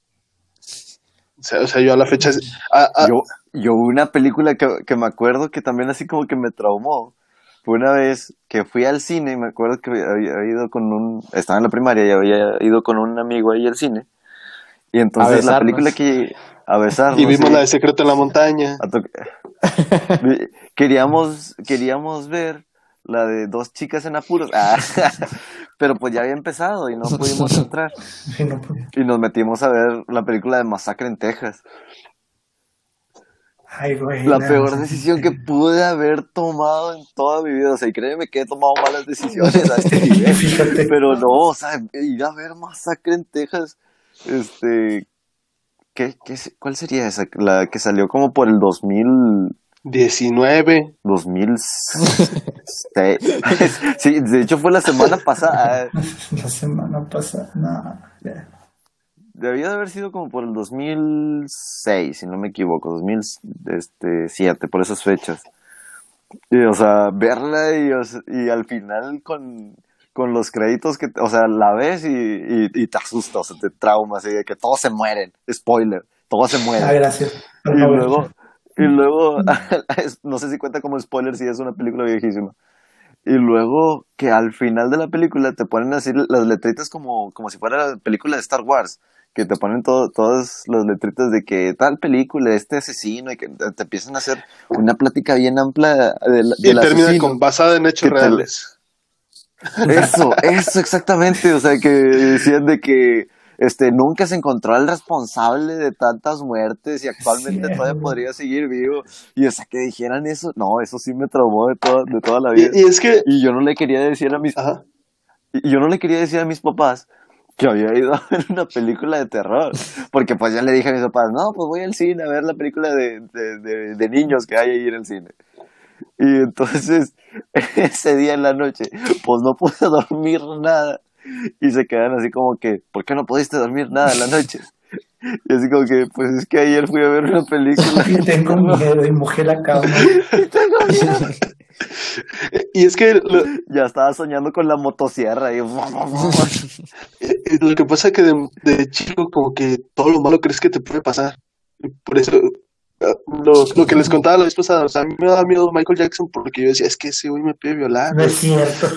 O sea, o sea yo a la fecha... a- a- Yo, yo una película que, que me acuerdo que también así como que me traumó. Fue una vez que fui al cine y me acuerdo que había, había ido con un... Estaba en la primaria y había ido con un amigo ahí al cine. Y entonces la película que... A besarnos. y vimos la de Secreto en la Montaña. To- *laughs* queríamos, queríamos ver la de dos chicas en apuros. *laughs* Ah, pero pues ya había empezado y no pudimos *laughs* entrar. Sí, no podía. Y nos metimos a ver la película de Masacre en Texas. Ay, güey. La no, peor decisión que pude haber tomado en toda mi vida. O sea, y créeme que he tomado malas decisiones a este nivel. Fíjate. Pero no, o sea, ir a ver Masacre en Texas, este... ¿qué, qué, ¿Cuál sería esa? La que salió como por el 2000... 19. 2006. Sí, de hecho fue la semana pasada. *laughs* La semana pasada. No, ya. Debió de haber sido como por el 2006, si no me equivoco, 2007, por esas fechas. Y, o sea, verla y, o sea, y al final con, con los créditos que, o sea, la ves y, y, y te asustas, o sea, te traumas, y de que todos se mueren. Spoiler, todos se mueren. Ah, gracias. Y favor. luego, y luego, *laughs* no sé si cuenta como spoiler si es una película viejísima. Y luego que al final de la película te ponen así las letritas como, como si fuera la película de Star Wars. Que te ponen todo, todas las letritas de que tal película, este asesino, y que te, empiezan a hacer una plática bien amplia del, Y del termina asesino. con basada en hechos ¿Qué tal? Eso, eso exactamente, o sea que decían de que este nunca se encontró al responsable de tantas muertes y actualmente Sí, todavía podría seguir vivo y o sea que dijeran eso, no, eso sí me traumó de toda, de toda la Y, vida. y es que... Y yo no le quería decir a mis Ajá. y yo no le quería decir a mis papás que había ido a ver una película de terror, porque pues ya le dije a mis papás, no, pues voy al cine a ver la película de, de, de, de niños que hay ahí en el cine. Y entonces, *laughs* ese día en la noche, pues no pude dormir nada. Y se quedan así como que, ¿por qué no pudiste dormir nada en la noche? Y así como que, pues es que ayer fui a ver una película. *laughs* *laughs* Y tengo miedo y mojé la cama. y tengo miedo. Y es que lo, Ya estaba soñando con la motosierra y... lo que pasa es que de, de chico como que todo lo malo crees que te puede pasar. Por eso, lo, lo que les contaba la vez pasada, o sea, a mí me daba miedo Michael Jackson porque yo decía, es que ese güey me puede violar. No es cierto.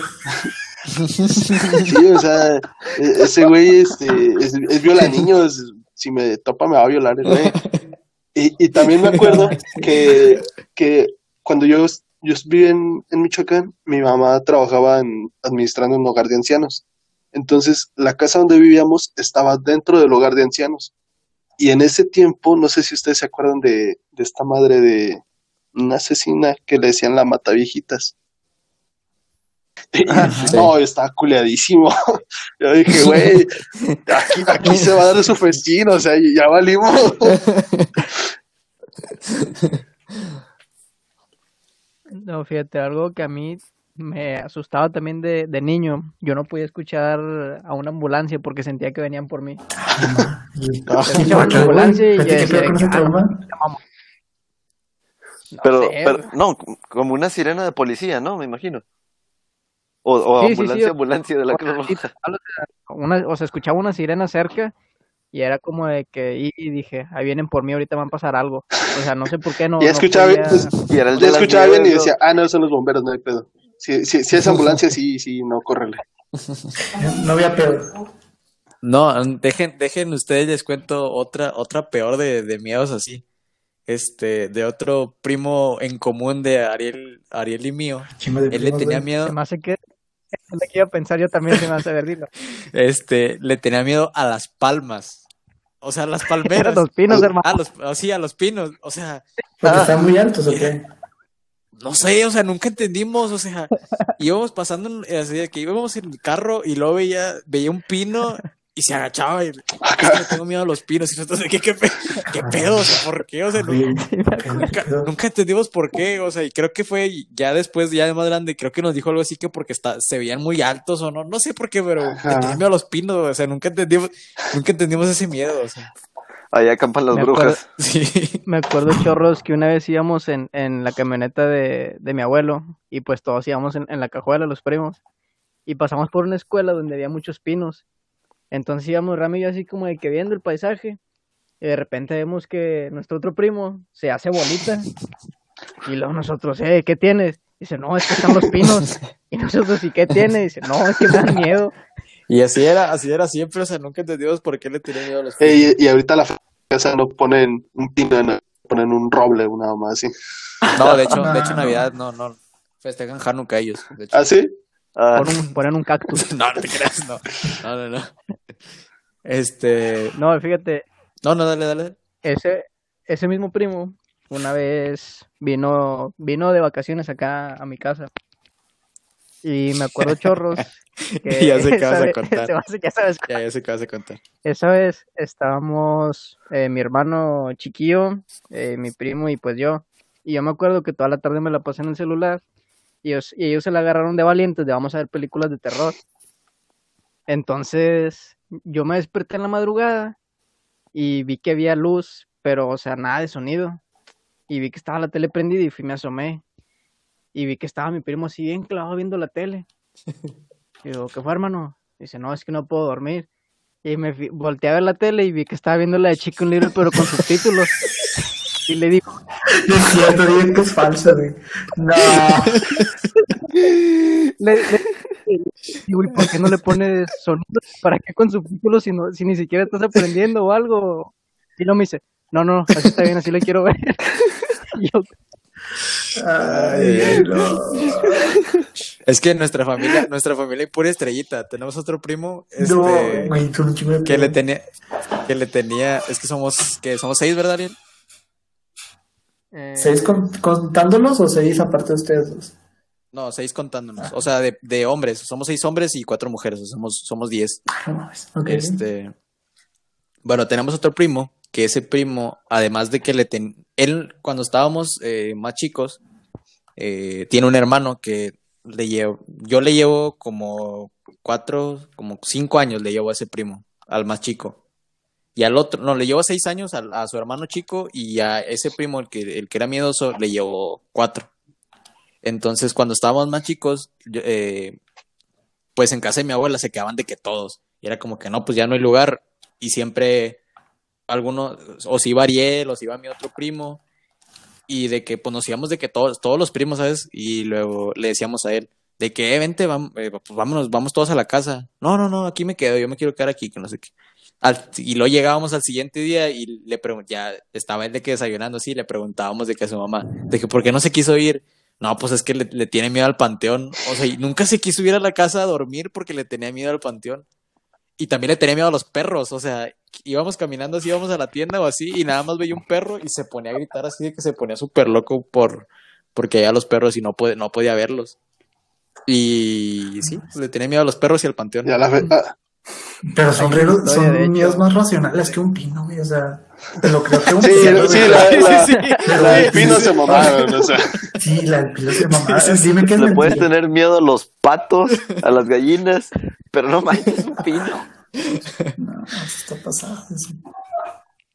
Sí, o sea, e- ese güey este, es, es viola niños. Si me topa, me va a violar el güey. Y, y también me acuerdo que, que cuando yo, yo viví en, en Michoacán, mi mamá trabajaba en, administrando un hogar de ancianos. Entonces, la casa donde vivíamos estaba dentro del hogar de ancianos. Y en ese tiempo, no sé si ustedes se acuerdan de, de esta madre de una asesina que le decían la mataviejitas. Y, *laughs* no, estaba culeadísimo. *laughs* Yo dije, güey, aquí, aquí se va a dar su festín, o sea, ya valimos. *laughs* No, fíjate, algo que a mí me asustaba también de, de niño. Yo no podía escuchar a una ambulancia porque sentía que venían por mí. *laughs* ¿Y y. No Pero, pero, no, como una sirena de policía, ¿no? Me imagino. O, o Sí, sí, sí, ambulancia, o- ambulancia de la Cruz Roja. o sea, una- o sea, escuchaba una sirena cerca y era como de que, y, y dije, ahí vienen por mí, ahorita van a pasar algo. O sea, no sé por qué no. Ya no escuchaba bien, podía- pues, Y era el de ya las escuchaba bien y ¿no? decía, ah, no, son los bomberos, no hay pedo. Si, si, si es ambulancia, sí, sí, no, córrele. *laughs* No había pedo. No, dejen, dejen ustedes, les cuento otra, otra peor de, de miedos así. Este, de otro primo en común de Ariel, Ariel y mío. De Él le tenía miedo, Se me hace que. Iba a pensar yo también, se me hace ver, dilo. *laughs* este, le tenía miedo a las palmas. O sea, a las palmeras. Los pinos, hermano. A los, sí, a los pinos. O sea, Porque Ah. están muy altos, ¿o qué? No sé, o sea, nunca entendimos, o sea, *laughs* íbamos pasando así de que íbamos en el carro y luego veía, veía un pino y se agachaba y es que le tengo miedo a los pinos. Y nosotros, ¿qué, qué, pe- qué pedo? O sea, ¿por qué? O sea, nunca, nunca entendimos por qué. O sea, y creo que fue ya después, ya de más grande, creo que nos dijo algo así que porque está, se veían muy altos o no, no sé por qué, pero tenía miedo a los pinos. O sea, nunca entendimos, nunca entendimos ese miedo. O sea, Ahí acampan las Me acuerdo- brujas. *laughs* sí. Me acuerdo, chorros, que una vez íbamos en, en la camioneta de, de mi abuelo y pues todos íbamos en, en la cajuela, los primos, y pasamos por una escuela donde había muchos pinos. Entonces íbamos Rami y yo así como de que viendo el paisaje y de repente vemos que nuestro otro primo se hace bolita y luego nosotros, eh, ¿qué tienes? Dice, no, es que están los pinos. *laughs* Y nosotros, ¿y qué tiene? Dice, no, es que me dan miedo. Y así era, así era siempre. O sea, nunca entendimos por qué le tenía miedo a los pinos. Ey, y ahorita la casa no ponen un pino, en- ponen un roble, nada más así. No, de *laughs* hecho, de hecho, No. Navidad no, no. Festejan Hanukkah ellos. De hecho. ¿Ah, sí? Ah, Ponen un, ponen un cactus. *laughs* No, no te creas, no. No, no, no. Este. No, fíjate, No, no, dale, dale. ese, ese mismo primo una vez vino, vino de vacaciones acá a mi casa. Y me acuerdo chorros *laughs* que Ya sé vas a *laughs* contar. ya sabes, Ya, ya sé qué vas a contar. esa vez estábamos eh, mi hermano chiquillo, eh, mi primo y pues yo. Y yo me acuerdo que toda la tarde me la pasé en el celular y ellos, y ellos se la agarraron de valientes de vamos a ver películas de terror. Entonces yo me desperté en la madrugada y vi que había luz, pero o sea, nada de sonido. Y vi que estaba la tele prendida y fui me asomé. Y vi que estaba mi primo así bien clavado viendo la tele. *laughs* Y digo, ¿qué fue, hermano? Dice, no, es que no puedo dormir. Y me volteé a ver la tele y vi que estaba viendo la de Chicken Little, pero con subtítulos. Y le digo, No *laughs* es cierto, digo que es falso, güey. No. *laughs* le, le- ¿y por qué no le pones sonido? ¿Para qué con subtítulos si, no, si ni siquiera estás aprendiendo o algo? Y luego me dice, no, no, así está bien, así lo quiero ver. Y yo, Ay, no. *laughs* Es que nuestra familia, nuestra familia hay pura estrellita. Tenemos otro primo, este, No, güey, tú de que le tenía, que le tenía, es que somos, que somos seis, ¿verdad, Ariel? eh, ¿Seis con- contándolos o seis aparte de ustedes dos? No, seis contándonos. O sea, de, de hombres. Somos seis hombres y cuatro mujeres. O sea, somos, somos diez. Ok. Este, bueno, tenemos otro primo, que ese primo, además de que le ten, él cuando estábamos eh, más chicos, eh, tiene un hermano que le llevo, yo le llevo como cuatro, como cinco años le llevo a ese primo, al más chico. Y al otro, no, le llevo seis años a, su hermano chico y a ese primo, el que, el que era miedoso, le llevo cuatro. Entonces, cuando estábamos más chicos, eh, pues en casa de mi abuela se quedaban de que todos. Y era como que no, pues ya no hay lugar. Y siempre alguno, o si iba Ariel, o si iba mi otro primo. Y de que pues nos íbamos de que todos, todos los primos, ¿sabes? Y luego le decíamos a él, de que, eh, vente, vam- eh, pues vámonos, vamos todos a la casa. No, no, no, aquí me quedo, yo me quiero quedar aquí, que no sé qué. Y luego llegábamos al siguiente día y le ya estaba él de que desayunando así, le preguntábamos de que a su mamá, de que por qué no se quiso ir. No, pues es que le tiene miedo al panteón. O sea, y nunca se quiso ir a la casa a dormir porque le tenía miedo al panteón. Y también le tenía miedo a los perros. O sea, íbamos caminando así, íbamos a la tienda o así, y nada más veía un perro y se ponía a gritar así de que se ponía súper loco por porque veía a los perros y no, puede, no podía verlos. Y sí, le tenía miedo a los perros y al panteón. Ya la fe- ah, Pero son, Hay una re- historia, de son miedos más racionales que un pino, güey. O sea, te lo creo que un Sí, pino, sí, la, la, Sí, sí. la del pino se mamaron, o sea. Sí, la del pino se mamá. Sí, sí, sí. Dime que es le puedes tener miedo a los patos, a las gallinas, pero no manches un pino. No, eso está pasado.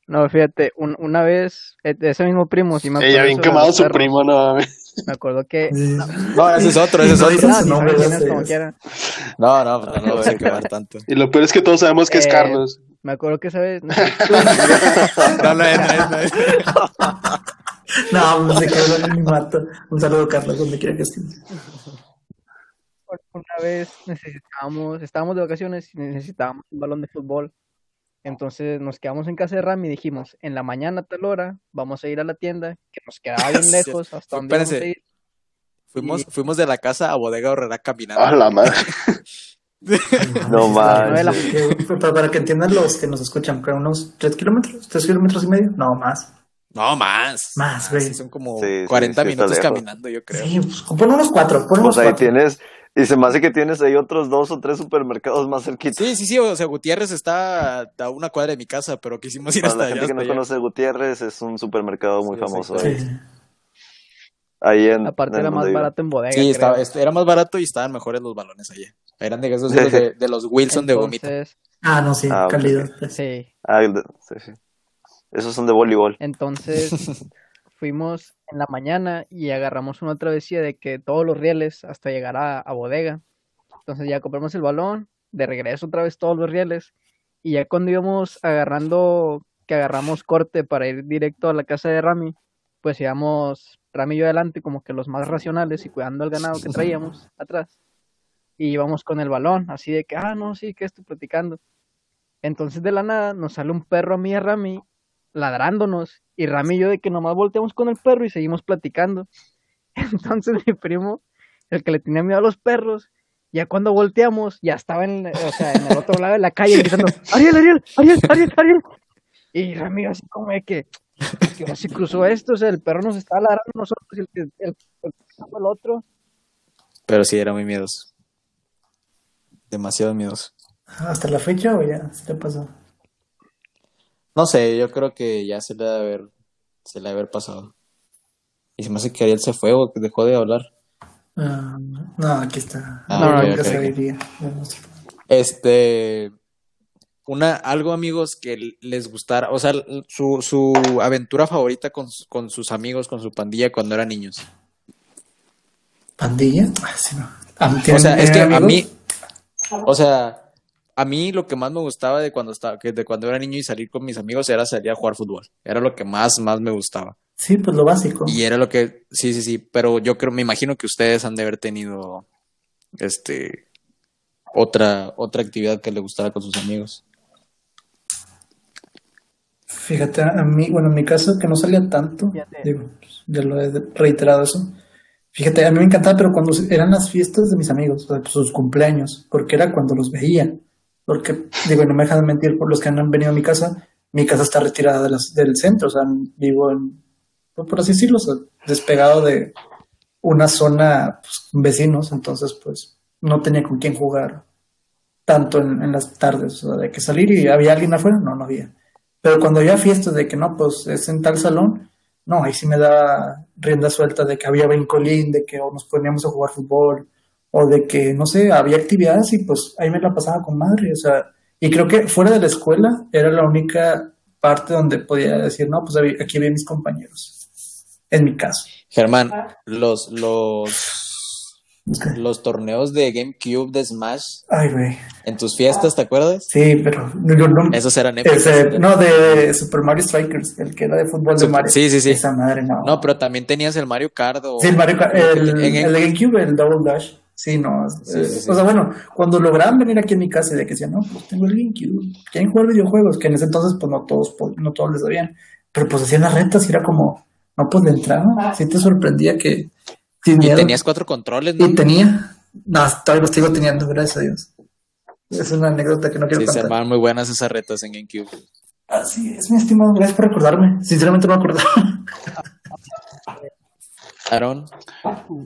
no, fíjate, un- una vez, eh, ese mismo primo, si me acuerdo Ella bien quemado su perros, primo, no mames. Me acuerdo que... No, ese es otro, ese es No otro. No, no, no, no lo voy a quemar tanto. Y lo peor es que todos sabemos que es Eh, Carlos. Me acuerdo que esa vez, no, *laughs* No, no es, no es, no. No, pues se quedó en mi mato. Un saludo, Carlos, donde quiera que estés. una vez necesitábamos, estábamos de vacaciones y necesitábamos un balón de fútbol. Entonces nos quedamos en casa de Rami y dijimos, en la mañana a tal hora vamos a ir a la tienda, que nos quedaba bien *laughs* lejos, hasta donde íbamos a ir. Fuimos, fuimos de la casa a Bodega Horrera caminando. A la madre. *laughs* No. Que- Para, para que entiendan los que nos escuchan, que unos 3 kilómetros, 3 kilómetros y medio, no más. No, más. Más, güey. Sí, son como Sí, sí, 40 sí, está minutos caminando, yo creo. Sí, pues pon unos 4, pon Pues unos ahí 4. tienes, Y se me hace que tienes ahí otros dos o tres supermercados más cerquitos. Sí, sí, sí, o sea, Gutiérrez está a una cuadra de mi casa, pero quisimos ir Para hasta la allá. gente que no conoce Gutiérrez, es un supermercado muy Sí, famoso Sí. ahí. Ahí en. Aparte en era más barato en bodega. Sí, estaba, este, era más barato y estaban mejores los balones allá. Eran de esos de, los de, *laughs* de los Wilson de gomita. Ah, no, sí, Ah, calidad. sí. Ah, sí, sí. Esos son de voleibol. Entonces *laughs* fuimos en la mañana y agarramos una travesía de que todos los rieles hasta llegar a, bodega. Entonces ya compramos el balón, de regreso otra vez todos los rieles. Y ya cuando íbamos agarrando, que agarramos corte para ir directo a la casa de Rami, pues íbamos Rami y yo adelante como que los más racionales y cuidando el ganado que traíamos atrás. Y íbamos con el balón, así de que, ah, no, sí, que estoy platicando. Entonces de la nada nos sale un perro a mí y a Rami ladrándonos y Rami y yo de que nomás volteamos con el perro y seguimos platicando. *laughs* Entonces mi primo, el que le tenía miedo a los perros, ya cuando volteamos, ya estaba en, o sea, en el otro lado de la calle gritando, *laughs* Ariel, Ariel, Ariel, Ariel, Ariel. Y Rami así como de que, que no se cruzó esto, o sea, el perro nos estaba ladrando a nosotros y el que el, el, el otro. Pero sí, era muy miedoso. Demasiado miedoso. ¿Hasta la fecha o ya se te pasó? No sé, yo creo que ya se le debe haber, se le debe haber pasado. Y se me hace que Ariel se fue o que dejó de hablar. Ah, no, aquí está. Ah, no, ok, nunca ok, se ok. diría. Este, una, algo amigos que les gustara, o sea, su, su aventura favorita con, con sus amigos, con su pandilla cuando eran niños. ¿Pandilla? Ah, sí, no. O sea, ¿tienen- es que a mí, o sea, a mí lo que más me gustaba de cuando estaba, que de cuando era niño y salir con mis amigos era salir a jugar fútbol. Era lo que más, más me gustaba. Sí, pues lo básico. Y era lo que, sí, sí, sí, pero yo creo, me imagino que ustedes han de haber tenido, este, otra, otra actividad que le gustara con sus amigos. Fíjate, a mí, bueno, en mi caso que no salía tanto, digo, ya lo he reiterado eso. Fíjate, a mí me encantaba, pero cuando eran las fiestas de mis amigos, o sea, pues, sus cumpleaños, porque era cuando los veía. Porque, digo, no me dejan mentir por los que han venido a mi casa, mi casa está retirada de las- del centro, o sea, vivo en, pues, por así decirlo, o sea, despegado de una zona pues, vecinos, entonces pues no tenía con quién jugar tanto en, en las tardes, o sea, de que salir y había alguien afuera, no, no había. Pero cuando había fiestas de que no, pues es en tal salón, no, ahí sí me daba rienda suelta de que había brincolín, de que o nos poníamos a jugar fútbol, o de que, no sé, había actividades y pues ahí me la pasaba con madre, o sea, y creo que fuera de la escuela era la única parte donde podía decir, no, pues aquí había mis compañeros, en mi caso. Germán, los, los, los torneos de GameCube de Smash Ay, güey, en tus fiestas, ¿te acuerdas? sí, pero yo no... Esos eran épicos. Ese, no, de Super Mario Strikers, el que era de fútbol de Super- Mario. sí, sí, sí. Esa madre, no. No, pero también tenías el Mario Kart o... Sí, el Mario Kart, el, el de GameCube, el Double Dash. Sí, no. Sí, eh. O sea, bueno, cuando lograban venir aquí a mi casa y de que decían, no, pues tengo el GameCube, quieren jugar videojuegos, que en ese entonces, pues no todos, no todos les sabían. Pero pues hacían las rentas y era como, no, pues de entrada, sí te sorprendía que sin Y miedo. tenías cuatro controles, ¿no? Y tenía, no, todavía los sigo teniendo, gracias a Dios. Es una anécdota que no quiero Sí, se contar. armaban muy buenas esas retas en GameCube. Así es, mi estimado, gracias por recordarme. Sinceramente no me acordaba. *laughs* Aaron,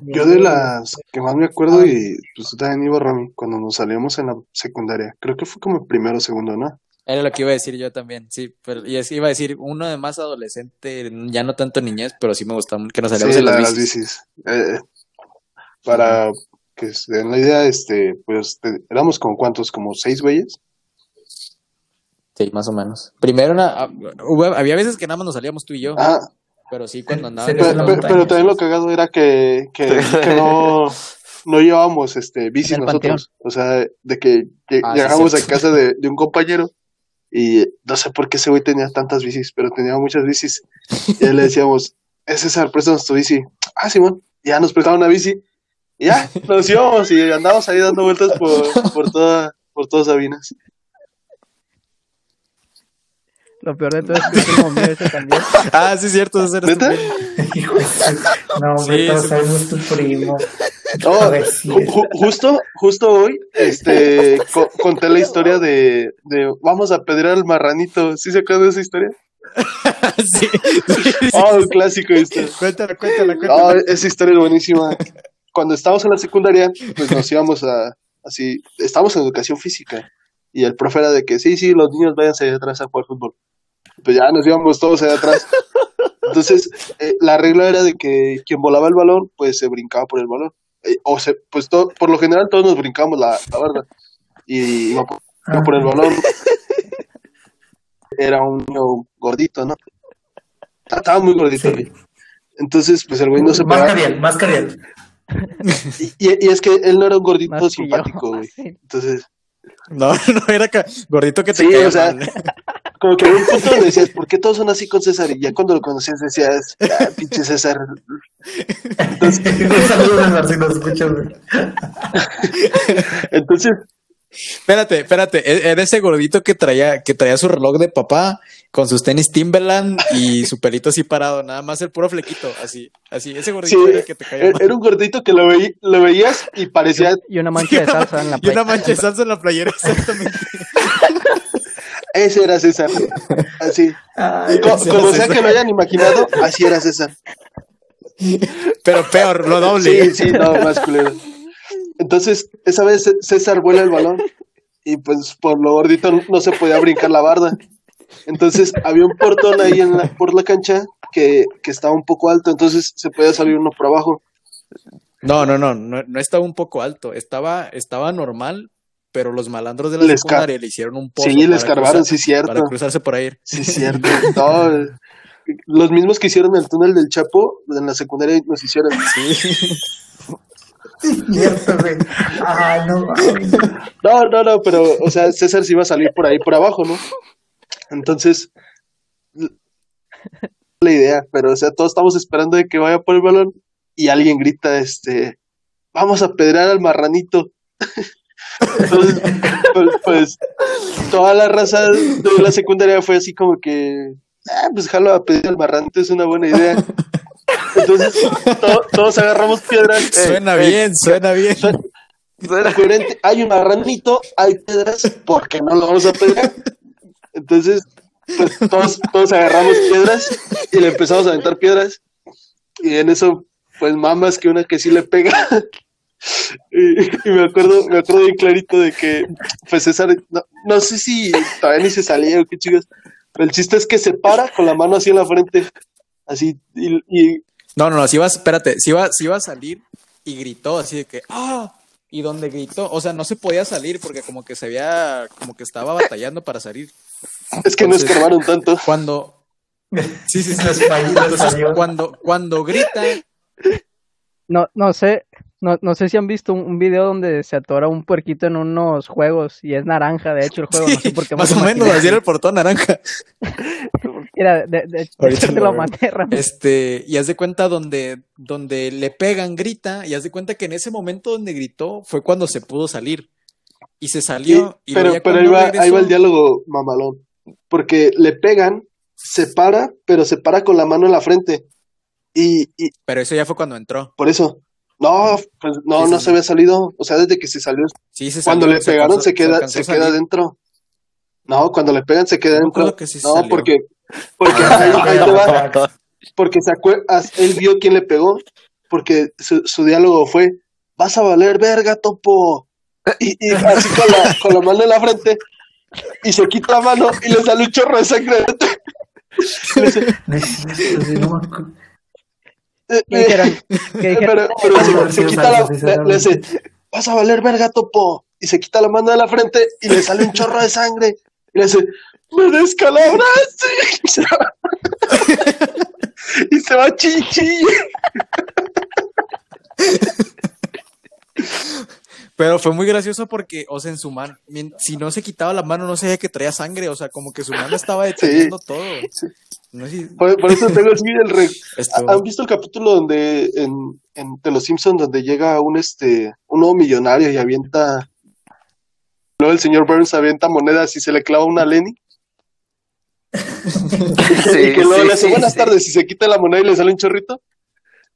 Yo de las que más me acuerdo, y pues tú también iba, Rami, cuando nos salíamos en la secundaria, creo que fue como primero o segundo, ¿no? era lo que iba a decir yo también, sí, pero y es- iba a decir uno de más adolescente, ya no tanto niñez, pero sí me gustaba que nos salíamos Sí, en la las bicis. Eh, para que se den la idea, este, pues te- éramos como cuántos, como seis güeyes. Sí, más o menos. Primero ah, hubo- había veces que nada más nos salíamos tú y yo, Ah, pero sí cuando en pero, pero- pero también lo cagado era que, que, que no, *laughs* no llevábamos este, bicis nosotros. O sea, de que lle- Ah, sí, llegábamos a casa de, de un compañero y no sé por qué ese güey tenía tantas bicis, pero tenía muchas bicis. Y le decíamos, es César, préstanos tu bici. Ah, Simón. Ya nos prestaban una bici. Y ya, nos íbamos y andábamos ahí dando vueltas por, por toda, por todas Sabinas. Lo peor de todo es que es como mío ese también. *laughs* Ah, sí, cierto, ese eres ¿Neta? No, hombre, Sí, todos sí. sabemos tu primo. No, ju- justo, justo hoy, este, co- conté la historia de, de vamos a pedir al marranito. ¿Sí se acuerdan de esa historia? *laughs* sí, sí, sí. Oh, un clásico esto. Cuéntala, cuéntala, Oh, cuéntala. esa historia es buenísima. cuando estábamos en la secundaria, pues nos íbamos a, así, estábamos en educación física. Y el profe era de que, sí, sí, los niños váyanse allá atrás a jugar fútbol. Pues ya nos íbamos todos allá atrás. Entonces, eh, la regla era de que quien volaba el balón, pues se brincaba por el balón. Eh, o se, pues to- por lo general todos nos brincamos la, la verdad. Y iba por, iba por el balón. Era un niño gordito, ¿no? Estaba muy gordito. Sí. güey. Entonces, pues el güey no se más paraba. cariel, más cariel. Y, y- y es que él no era un gordito simpático, güey. *laughs* Entonces, No, *laughs* no era gordito que te Sí, caía o sea, mal. Como que en un *laughs* punto donde decías, ¿por qué todos son así con César? Y ya cuando lo conocías decías, ah, pinche César. Güey. Entonces, Espérate, espérate, e- era ese gordito que traía, que traía su reloj de papá con sus tenis Timberland y su pelito así parado, nada más el puro flequito, así, así, ese sí, gordito era el que te caía era mal. era un gordito que lo, veí- lo veías y parecía, Y una mancha de salsa en la Y una mancha de salsa en la playera, *laughs* exactamente. Ese era César. Así. Ay, Co- ese como sea César. que lo hayan imaginado, así era César. Pero peor, lo doble. Sí, sí, no, más culero. Entonces, esa vez César vuela el balón y pues por lo gordito no se podía brincar la barda. Entonces había un portón ahí en la, por la cancha que, que estaba un poco alto, entonces se podía salir uno por abajo. No, no, no, no, no estaba un poco alto, estaba, estaba normal, pero los malandros de la Les secundaria le hicieron un pozo Sí, le para escarbaron, cruzar- sí, cierto. para cruzarse por ahí. Sí, *laughs* cierto. No, los mismos que hicieron el túnel del Chapo en la secundaria nos hicieron. Sí. cierto, güey. Ah, no. No, no, no, pero, o sea, César sí iba a salir por ahí, por abajo, ¿no? Entonces, la idea, pero, o sea, todos estamos esperando de que vaya por el balón y alguien grita, este, vamos a pedrar al marranito. Entonces, pues, pues, toda la raza de la secundaria fue así como que, ah, pues jalo a pedir al marranito, es una buena idea. Entonces, to- todos agarramos piedras. eh, Suena eh, bien, suena bien. Suena- suena coherente. Hay un marranito, hay piedras, porque no lo vamos a pegar. Entonces, pues todos, todos agarramos piedras y le empezamos a aventar piedras. Y en eso, pues mamas que una que sí le pega. Y, y me acuerdo, me acuerdo bien clarito de que, pues César, no, no sé si todavía ni se salía o qué chicos, pero el chiste es que se para con la mano así en la frente, así, y, y No, no, no, si iba, espérate, si iba, si iba a salir y gritó así de que, ¡ah! Y donde gritó, o sea, no se podía salir porque como que se había, como que estaba batallando para salir. es que no Entonces- escarbaron tanto. Cuando, *laughs* sí, sí, sí. Entonces, cuando, cuando grita, No, no sé, no, no sé si han visto un, un video donde se atora un puerquito en unos juegos y es naranja, de hecho, el juego, no sé por qué. más o menos, así era el portón naranja. *laughs* Mira, de, de, Ahorita te lo lo. Este, y haz de cuenta donde, donde le pegan, grita, y haz de cuenta que en ese momento donde gritó fue cuando se pudo salir. Y se Sí, salió. y pero pero ahí va, ahí va el diálogo mamalón. Porque le pegan, se para, pero se para con la mano en la frente. Y, y Pero eso ya fue cuando entró. por eso, no, pues no, Sí, no sí. se había salido. O sea, desde que se salió, Sí, se cuando salió, le pegaron alcanzó- se queda, se queda dentro. No, cuando le pegan se queda me dentro. que sí no, salió. porque, porque ahí, ahí te va. Porque se él vio quién le pegó, porque su, su diálogo fue, vas a valer verga, topo. Y, y así con la, con la mano en la frente, y se quita la mano y le sale un chorro de sangre. *laughs* Le dice, Sí, no me acuerdo. eh, ¿Qué dijeron? ¿Qué dijeron? pero, se, quita la, le, dice, vas a valer verga, topo. Y se quita la mano de la frente y le sale un chorro de sangre. Y le dice, me descalabraste. Y *laughs* se va, y se va chichi. Pero fue muy gracioso porque, o sea, en su mano, si no se quitaba la mano, no sabía que traía sangre, o sea, como que su mano estaba deteniendo todo. No sé si Por, por eso tengo así el re- esto- ¿Han visto el capítulo donde en, en de los Simpsons donde llega un este un nuevo millonario y avienta luego el señor Burns avienta monedas y se le clava una a Lenny *laughs* *laughs* y que luego le hace buenas tardes y se quita la moneda y le sale un chorrito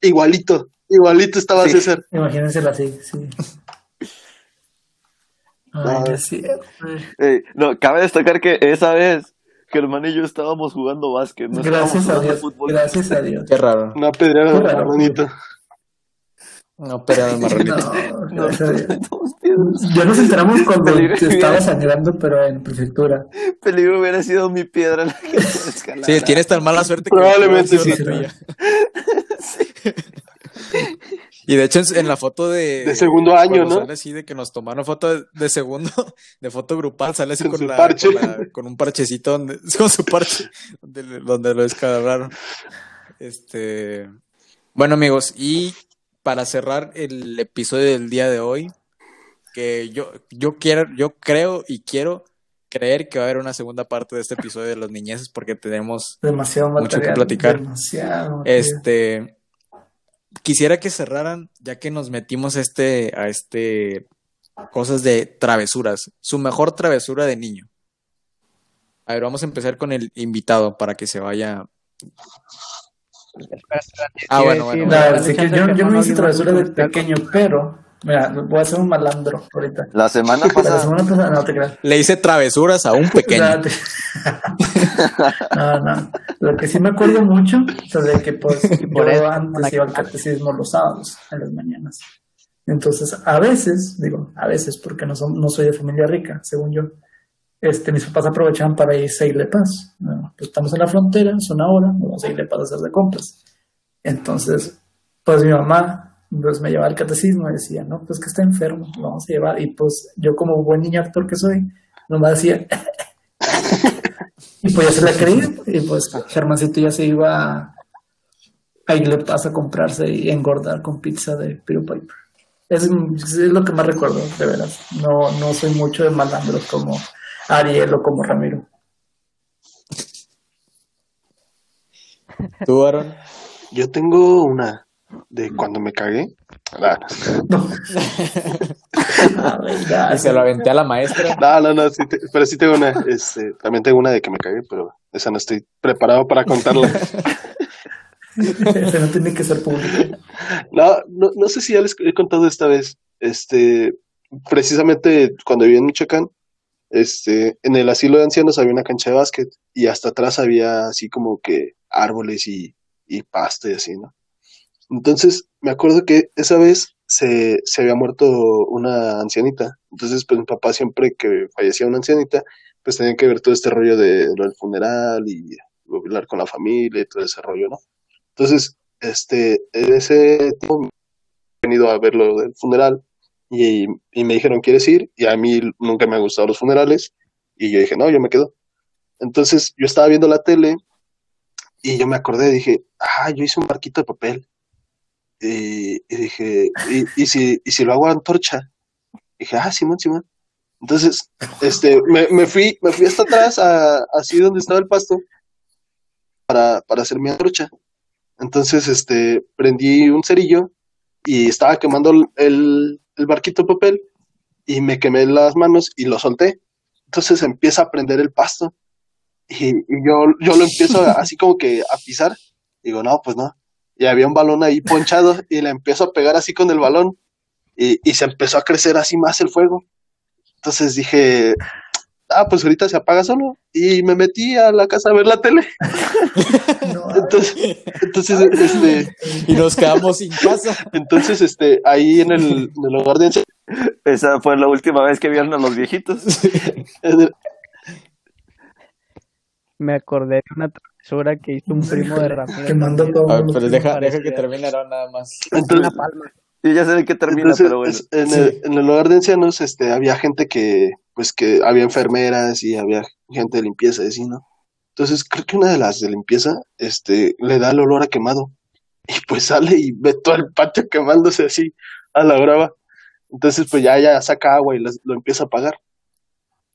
igualito igualito estaba Sí. César Imagínensela así, sí. Ay, No. no es cierto. Ey, no, cabe destacar que esa vez Germán y yo estábamos jugando básquet, no estábamos Gracias a Dios. fútbol. Gracias a Dios. Qué raro. una pedrera Qué raro. bonito No, pero el marronito. No, o sea, yo nos enteramos cuando Peligro. te estabas sangrando, pero en prefectura. Peligro hubiera sido mi piedra la que. Sí, tienes tan mala suerte que Probablemente sido sí. *laughs* Y de hecho en- la foto de... De segundo año, ¿no? Sale así de que nos tomaron foto de, segundo, *laughs* de foto grupal, sale así Con la- parche. con la- con un parchecito donde, *laughs* con su parche, donde, lo descalabraron. Este, bueno amigos, y para cerrar el episodio del día de hoy, que yo, yo quiero, yo creo y quiero creer que va a haber una segunda parte de este episodio de los niñeces porque tenemos Demasiado Mucho que platicar. Demasiado. este quisiera que cerraran, ya que nos metimos a este, a este cosas de travesuras. Su mejor travesura de niño. A ver, vamos a empezar con el invitado para que se vaya. Ah, bueno, bueno. La que yo, no hice alguien más travesura de pequeño, pero mira, voy a ser un malandro ahorita. La semana *laughs* La pasada. semana pasada, no te creas. Le hice travesuras a un *laughs* pequeño. *laughs* No, no. Lo que sí me acuerdo mucho es de que pues por yo antes la iba al catecismo los sábados, en las mañanas. Entonces, a veces, digo, a veces, porque no, son, no soy de familia rica, según yo, este, mis papás aprovechaban para irse a Ilepas. Bueno, pues estamos en la frontera, es una hora, vamos a Ilepas a hacer de compras. Entonces, pues mi mamá pues, me llevaba al catecismo y decía, no, pues que está enfermo, lo vamos a llevar. Y pues yo como buen niño actor que soy, nomás decía, *laughs* y pues ya se la creía. Y pues Germancito ya se iba a, a Ilepas a comprarse y engordar con pizza de Peter Piper. Es, es lo que más recuerdo, de veras. No, no soy mucho de malandros como Ariel o como Ramiro. ¿Tú, Aaron? Yo tengo una de cuando me cagué. Ah, No. *laughs* Y se lo aventé a la maestra. No, no, no, sí te- pero sí tengo una. Este, también tengo una de que me cagué, pero esa no estoy preparado para contarla. Ese no tiene que ser público. No, no, no sé si ya les he contado esta vez. Este, precisamente cuando vivía en Michoacán, este, en el asilo de ancianos había una cancha de básquet y hasta atrás había así como que árboles y, y pasto y así, ¿no? Entonces, me acuerdo que esa vez se, se había muerto una ancianita. Entonces, pues mi papá siempre que fallecía una ancianita, pues tenía que ver todo este rollo de lo del funeral y hablar con la familia y todo ese rollo, ¿no? Entonces, este, ese tiempo he venido a ver lo del funeral y, y me dijeron, ¿quieres ir? Y a mí nunca me han gustado los funerales y yo dije, no, yo me quedo. Entonces, yo estaba viendo la tele y yo me acordé, dije, ah, yo hice un barquito de papel. Y, y dije, ¿y, y si, ¿y si lo hago a antorcha? dije, ah, Simón, Simón. Entonces, este, me, me fui, me fui hasta atrás, a, así donde estaba el pasto, para, para hacer mi antorcha. Entonces, este, prendí un cerillo y estaba quemando el, el, barquito papel y me quemé las manos y lo solté. Entonces empieza a prender el pasto y, y yo, yo lo empiezo así como que a pisar. Digo, no, pues no. Y había un balón ahí ponchado y le empiezo a pegar así con el balón y, y se empezó a crecer así más el fuego. Entonces dije, ah, pues ahorita se apaga solo. Y me metí a la casa a ver la tele. *laughs* No, Entonces, entonces este, Y nos quedamos sin casa. entonces, este, ahí en el, en el hogar de Esa fue la última vez que vieron a los viejitos. *laughs* Me acordé de una que hizo un primo de Ramiro. Quemando también. todo. A ver, pero deja, que termine Aaron nada más. *laughs* entonces, Una palma. Yo ya sé de qué termina, entonces, pero bueno. es- en, Sí. el, en el hogar de ancianos, este, había gente que, pues, que había enfermeras y había gente de limpieza y así, ¿no? Entonces, creo que una de las de limpieza, este, le da el olor a quemado. Y pues sale y ve todo el patio quemándose así a la brava. Entonces, pues ya, ya saca agua y las- lo empieza a apagar.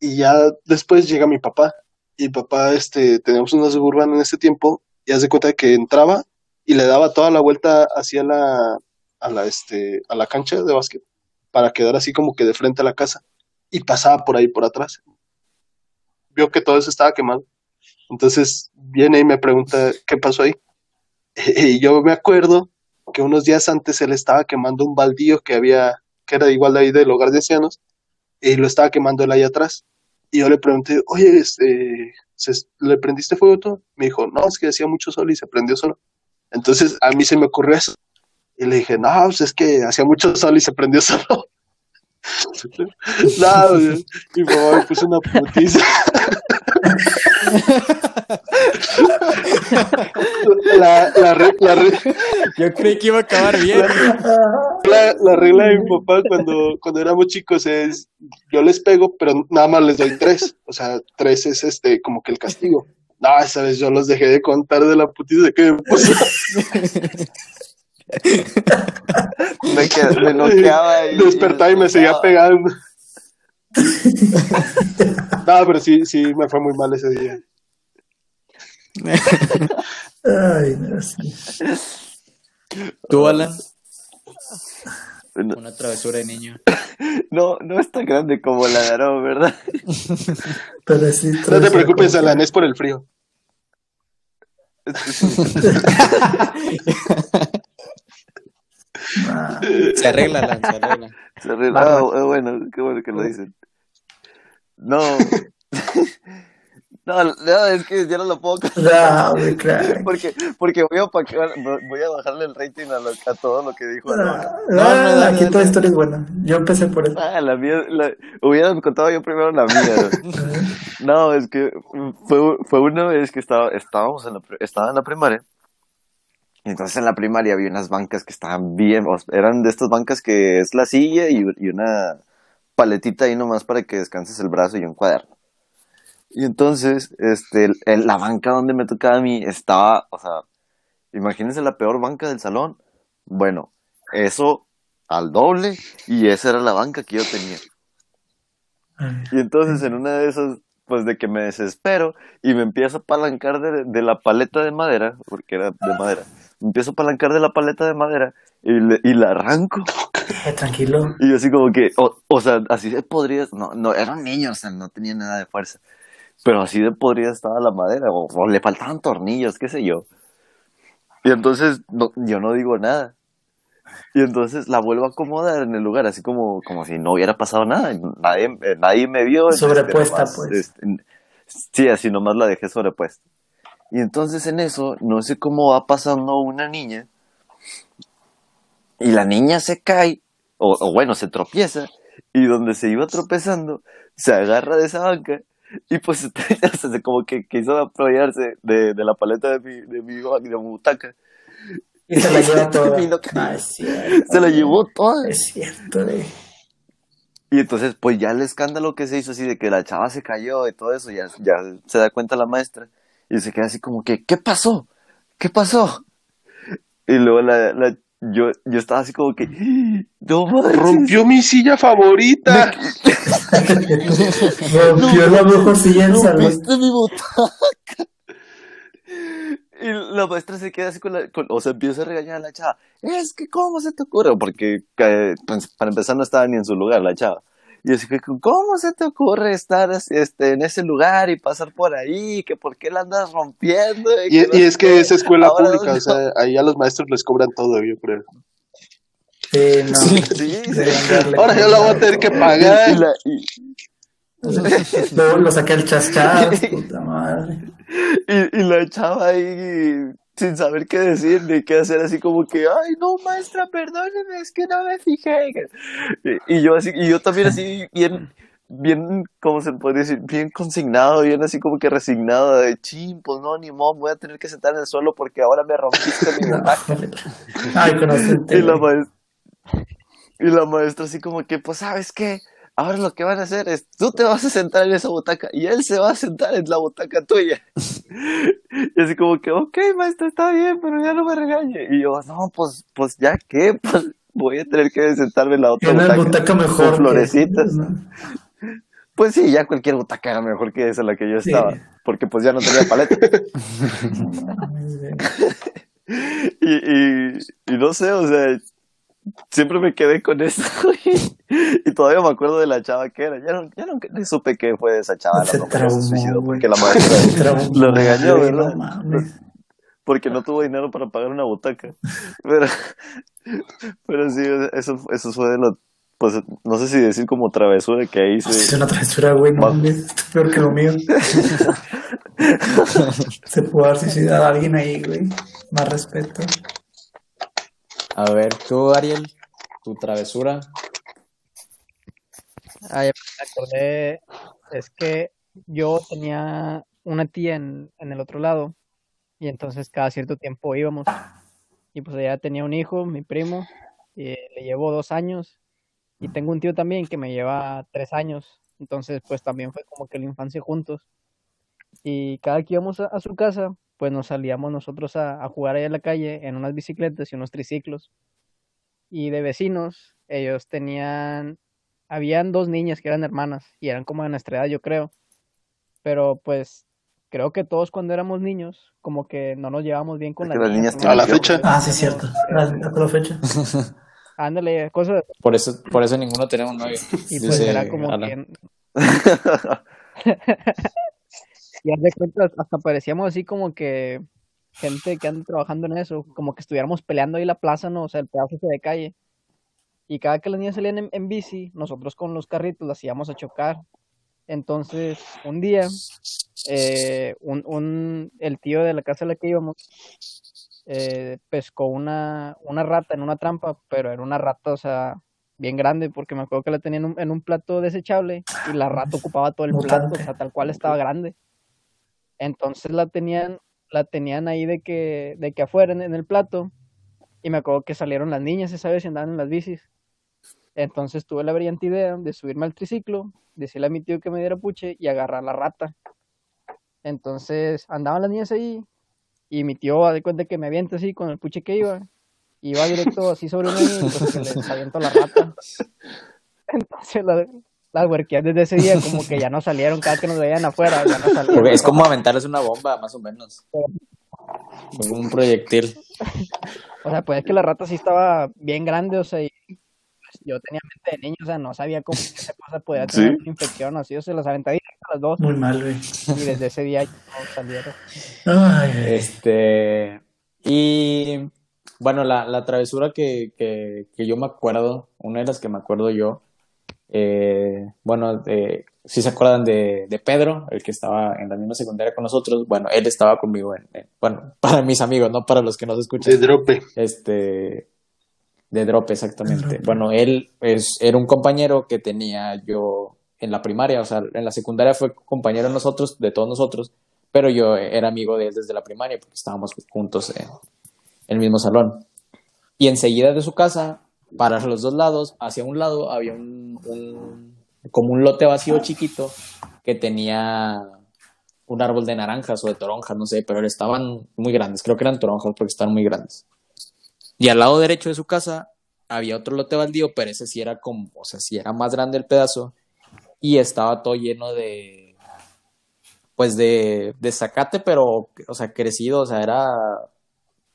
Y ya después llega mi papá. Y papá, este, teníamos una suburbana en ese tiempo, y hace cuenta que entraba y le daba toda la vuelta hacia la, a la, este, a la cancha de básquet, para quedar así como que de frente a la casa. Y pasaba por ahí, por atrás. Vio que todo eso estaba quemado. Entonces viene y me pregunta, ¿qué pasó ahí? *laughs* Y yo me acuerdo que unos días antes él estaba quemando un baldío que había, que era igual de ahí del hogar de ancianos, y lo estaba quemando él ahí atrás. Y yo le pregunté, oye, este, ¿se- ¿le prendiste fuego tú? Me dijo, no, es que hacía mucho sol y se prendió solo. Entonces a mí se me ocurrió eso. Y le dije, no, pues es que hacía mucho sol y se prendió *laughs* solo. *laughs* no, mi mamá me puso una putiza. *laughs* la, la, re- la re- Yo creí que iba a acabar bien. la, la regla de mi papá cuando, cuando éramos chicos es, yo les pego, pero nada más les doy tres. O sea, tres es este, como que el castigo. No, esa vez yo los dejé de contar de la putiza que me puso. Me, qued- me noqueaba y... Despertaba y me seguía pegando. *laughs* No, pero sí, sí, me fue muy mal ese día. Ay, no, sí. ¿Tú, Alan? No, Una travesura de niño. no, no es tan grande como la de Aarón, ¿verdad? Pero sí. No te preocupes, Alan, es por el frío. *laughs* Se arregla, Alan, se arregla. Se arregla. Ah, bueno, qué bueno que lo dicen. No. *laughs* No, no, es que ya no lo puedo contar. no, crack. *laughs* Porque, porque voy, a, opacar- voy a bajarle el rating a, lo- a todo lo que dijo. No, ah, no, aquí no, toda no. historia es buena. Yo empecé por eso. Ah, la mía, la, hubiera contado yo primero la mía. No, *laughs* es que fue, fue una vez que estaba, estábamos en la, estaba en la primaria. Entonces en la primaria había unas bancas que estaban bien, eran de estas bancas que es la silla y, y una paletita ahí nomás para que descanses el brazo y un cuaderno. Y entonces, este, la banca donde me tocaba a mí estaba, o sea, imagínense la peor banca del salón. Bueno, eso al doble y esa era la banca que yo tenía. Y entonces en una de esas, pues de que me desespero y me empiezo a apalancar de, de la paleta de madera, porque era de madera, me empiezo a apalancar de la paleta de madera y la arranco. Eh, tranquilo. Y yo así como que, o, o sea, así de podría, no, no, era un niño, o sea, no tenía nada de fuerza. Pero así de podría estaba la madera, o, o le faltaban tornillos, qué sé yo. Y entonces no- yo no digo nada. Y entonces la vuelvo a acomodar en el lugar, así como, como si no hubiera pasado nada. Nadie, eh, nadie me vio. este, Sobrepuesta, nomás, pues. este, sí, así nomás la dejé sobrepuesta. Y entonces en eso, no sé cómo va pasando una niña. Y la niña se cae, o, o bueno, se tropieza. Y donde se iba tropezando, se agarra de esa banca. Y pues, *laughs* o sea, como que quiso apoyarse de, de la paleta de mi, de mi, de mi butaca. Y se la lleva *laughs* toda. Es cierto. Se la llevó toda. Es cierto, güey. Y entonces, pues ya el escándalo que se hizo así de que la chava se cayó y todo eso, ya, ya se da cuenta la maestra y se queda así como que, ¿qué pasó? ¿Qué pasó? Y luego la, la- yo, yo estaba así como que, no manches. Rompió mi silla favorita. *laughs* Rompió la mejor silla del salón. rompiste mi butaca. Y la maestra se queda así con la, con- o sea, empieza a regañar a la chava. Es que, ¿cómo se te ocurre? Porque, eh, pues, para empezar, no estaba ni en su lugar la chava. Y así que, ¿cómo se te ocurre estar este, en ese lugar y pasar por ahí? ¿Que por qué la andas rompiendo? Y, no es que es escuela Ahora, pública, no. o sea, ahí a los maestros les cobran todo, yo creo. Sí, no. Sí, Ahora yo la voy a tener que pagar. y la- y- *laughs* Luego lo saqué el chas puta madre. *laughs* y, y la chava ahí sin saber qué decir ni qué hacer, así como que, ay, no, maestra, perdóneme, es que no me fijé. Y, y yo así, y yo también así, bien, bien, ¿cómo se puede decir? Bien consignado, bien así como que resignado, de ching, pues no, ni modo, voy a tener que sentar en el suelo porque ahora me rompiste mi *laughs* butaca. Ay, conocente. Y la maestra, y la maestra así como que, pues, ¿sabes qué? Ahora lo que van a hacer es, tú te vas a sentar en esa butaca y él se va a sentar en la butaca tuya. *laughs* Y así como que, ok, maestra, está bien, pero ya no me regañe. Y yo, no, pues, pues ya qué, *laughs* pues voy a tener que sentarme en la otra Tiene butaca. butaca mejor. Con que- florecitas. ¿no? Pues sí, ya cualquier butaca era mejor que esa en la que yo Sí. estaba. Porque pues ya no tenía paleta. *laughs* Y, y, y no sé, o sea, siempre me quedé con eso. *laughs* y todavía me acuerdo de la chava que era. Ya, no, ya nunca ni supe que fue esa chava Se la traumó, se suicidó porque la maestra lo regañó, ¿verdad? No porque no tuvo dinero para pagar una butaca. Pero, pero sí, eso, eso fue de lo, pues no sé si decir como travesura que ahí Es una travesura, güey. No mames. Peor que lo mío. *laughs* Se puede haber suicidado a alguien ahí, güey. Más respeto. A ver, tú, Ariel, tu travesura. Ah, ya me acordé, es que yo tenía una tía en, en el otro lado y entonces cada cierto tiempo íbamos. Y pues ella tenía un hijo, mi primo, y le llevo dos años. Y tengo un tío también que me lleva tres años, entonces pues también fue como que la infancia juntos y cada que íbamos a, a su casa pues nos salíamos nosotros a, a jugar ahí en la calle en unas bicicletas y unos triciclos y de vecinos ellos tenían habían dos niñas que eran hermanas y eran como de nuestra edad, yo creo. Pero pues creo que todos cuando éramos niños, como que no nos llevábamos bien con Es las que las niñas. niñas. A la fecha. Ah, sí, es cierto. Hasta la fecha. *laughs* Ándale, cosas Por eso, por eso ninguno tenemos novio. y pues dice era como que *laughs* *laughs* y haz de cuenta, hasta parecíamos así como que gente que anda trabajando en eso, como que estuviéramos peleando ahí la plaza, ¿no? O sea, el pedazo de calle. Y cada que las niñas salían en, en bici, nosotros con los carritos las íbamos a chocar. Entonces, un día, eh, un, un, el tío de la casa a la que íbamos eh, pescó una, una rata en una trampa, pero era una rata, o sea, bien grande, porque me acuerdo que la tenía en un, en un plato desechable y la rata ocupaba todo el plato, o sea, tal cual estaba grande. Entonces la tenían, la tenían ahí de que, de que afuera en, en el plato, y me acuerdo que salieron las niñas esa vez y andaban en las bicis. Entonces tuve la brillante idea de subirme al triciclo, decirle a mi tío que me diera puche y agarrar la rata. Entonces andaban las niñas ahí y mi tío de cuenta que me avienta así con el puche que iba. Iba directo así sobre niña y pues que les aviento la rata. *laughs* Entonces la- las huerquías desde ese día como que ya no salieron, cada que nos veían afuera, ya no salieron. Porque es como aventarles una bomba, más o menos. Como un proyectil. O sea, pues es que la rata sí estaba bien grande, o sea, y pues, yo tenía mente de niño, o sea, no sabía cómo esa cosa podía tener Sí. una infección, así, o sea, las aventé directo a las dos Muy mal, güey. y desde ese día ya no salieron. Ay, ay. Este. Y. Bueno, la, la travesura que, que, que yo me acuerdo, una de las que me acuerdo yo, eh, bueno, de, si se acuerdan de, de Pedro, el que estaba en la misma secundaria con nosotros, bueno, él estaba conmigo, en, en- bueno, *laughs* para mis amigos, no para los que nos escuchan. De drope. Este, de Drop, exactamente. De. Bueno, él es, era un compañero que tenía yo en la primaria, o sea, en la secundaria fue compañero de nosotros, de todos nosotros, pero yo era amigo de él desde la primaria porque estábamos juntos en, en el mismo salón. Y enseguida de su casa, para los dos lados, hacia un lado había un, como un lote vacío chiquito que tenía un árbol de naranjas o de toronjas, no sé, pero estaban muy grandes, creo que eran toronjas porque estaban muy grandes. Y al lado derecho de su casa había otro lote baldío, pero ese sí era como, o sea, era más grande el pedazo y estaba todo lleno de, pues de, de zacate, pero, o sea, crecido, o sea, era,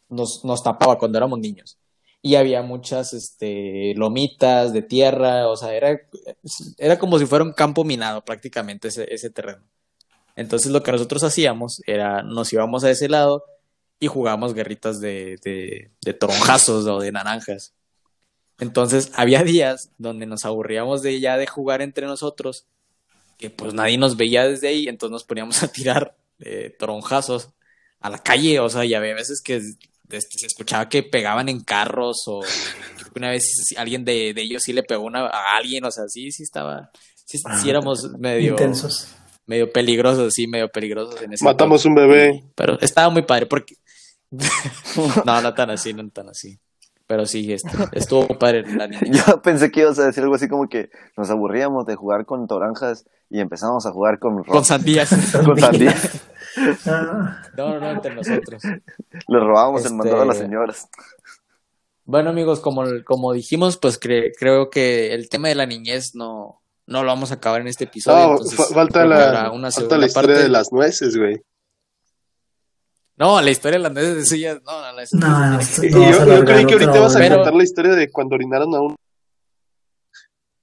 nos, nos tapaba cuando éramos niños. Y había muchas, este, lomitas de tierra, o sea, era, era como si fuera un campo minado prácticamente ese, ese terreno. Entonces lo que nosotros hacíamos era, nos íbamos a ese lado y jugábamos guerritas de, de, de toronjazos o de naranjas. Entonces había días donde nos aburríamos de ya de jugar entre nosotros, que pues nadie nos veía desde ahí, entonces nos poníamos a tirar eh, toronjazos a la calle, o sea, y había veces que se escuchaba que pegaban en carros o una vez alguien de, de ellos sí le pegó una, a alguien, o sea, sí, sí estaba, sí, sí éramos medio, Intensos. medio peligrosos, sí, medio peligrosos en ese Matamos un bebé. Pero estaba muy padre porque... *laughs* no, no tan así, no tan así. Pero sí, este, estuvo padre la *laughs* niña. Yo pensé que ibas a decir algo así como que nos aburríamos de jugar con toranjas y empezamos a jugar con Con sandías. *laughs* con sandías. *laughs* No, no, no, entre nosotros. Le robábamos el Este- mandado a las señoras. Bueno, amigos, como, como dijimos, pues cre- creo que el tema de la niñez no, no lo vamos a acabar en este episodio. No, entonces fa- falta la, una falta la historia parte. de las nueces, güey. No, la historia nueces de sillas, no, no, la- no, no, yo, vas yo creí que ahorita ibas a contar la historia de cuando orinaron a un...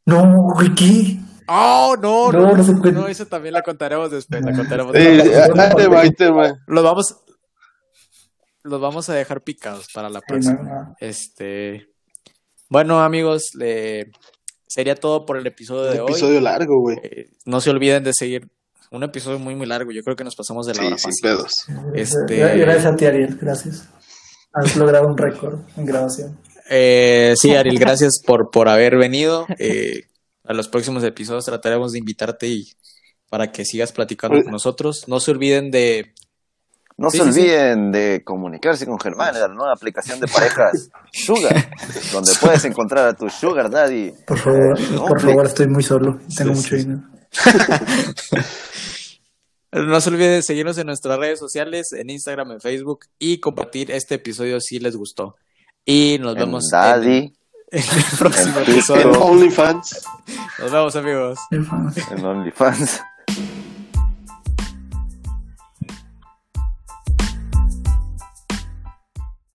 No, güey, ¿qué? Oh, no, No, no, no se no, eso también la contaremos después, la contaremos Eh, después. ahí te va, ahí te va. Los vamos, los vamos a dejar picados para la próxima. Este, bueno, amigos, le- sería todo por el episodio de hoy. episodio largo, güey. Eh, no se olviden de seguir un episodio muy muy largo. Yo creo que nos pasamos de la Sí, hora sin fácil. pedos. Este- Gra- Gracias a ti, Ariel, gracias. Has logrado un récord en grabación. Eh, sí, Ariel, gracias por, por haber venido. Eh, a los próximos episodios trataremos de invitarte y para que sigas platicando con nosotros. No se olviden de No Sí, se sí, sí. olviden de comunicarse con Germán en la nueva aplicación de parejas Sugar, donde puedes encontrar a tu Sugar Daddy. Por favor, No, por favor, estoy muy solo. Tengo Sí, mucho sí. dinero. *laughs* No se olviden de seguirnos en nuestras redes sociales, en Instagram, en Facebook y compartir este episodio si les gustó. Y nos En vemos en, Daddy, en el *laughs* próximo en En episodio. OnlyFans. Nos vemos amigos. En OnlyFans.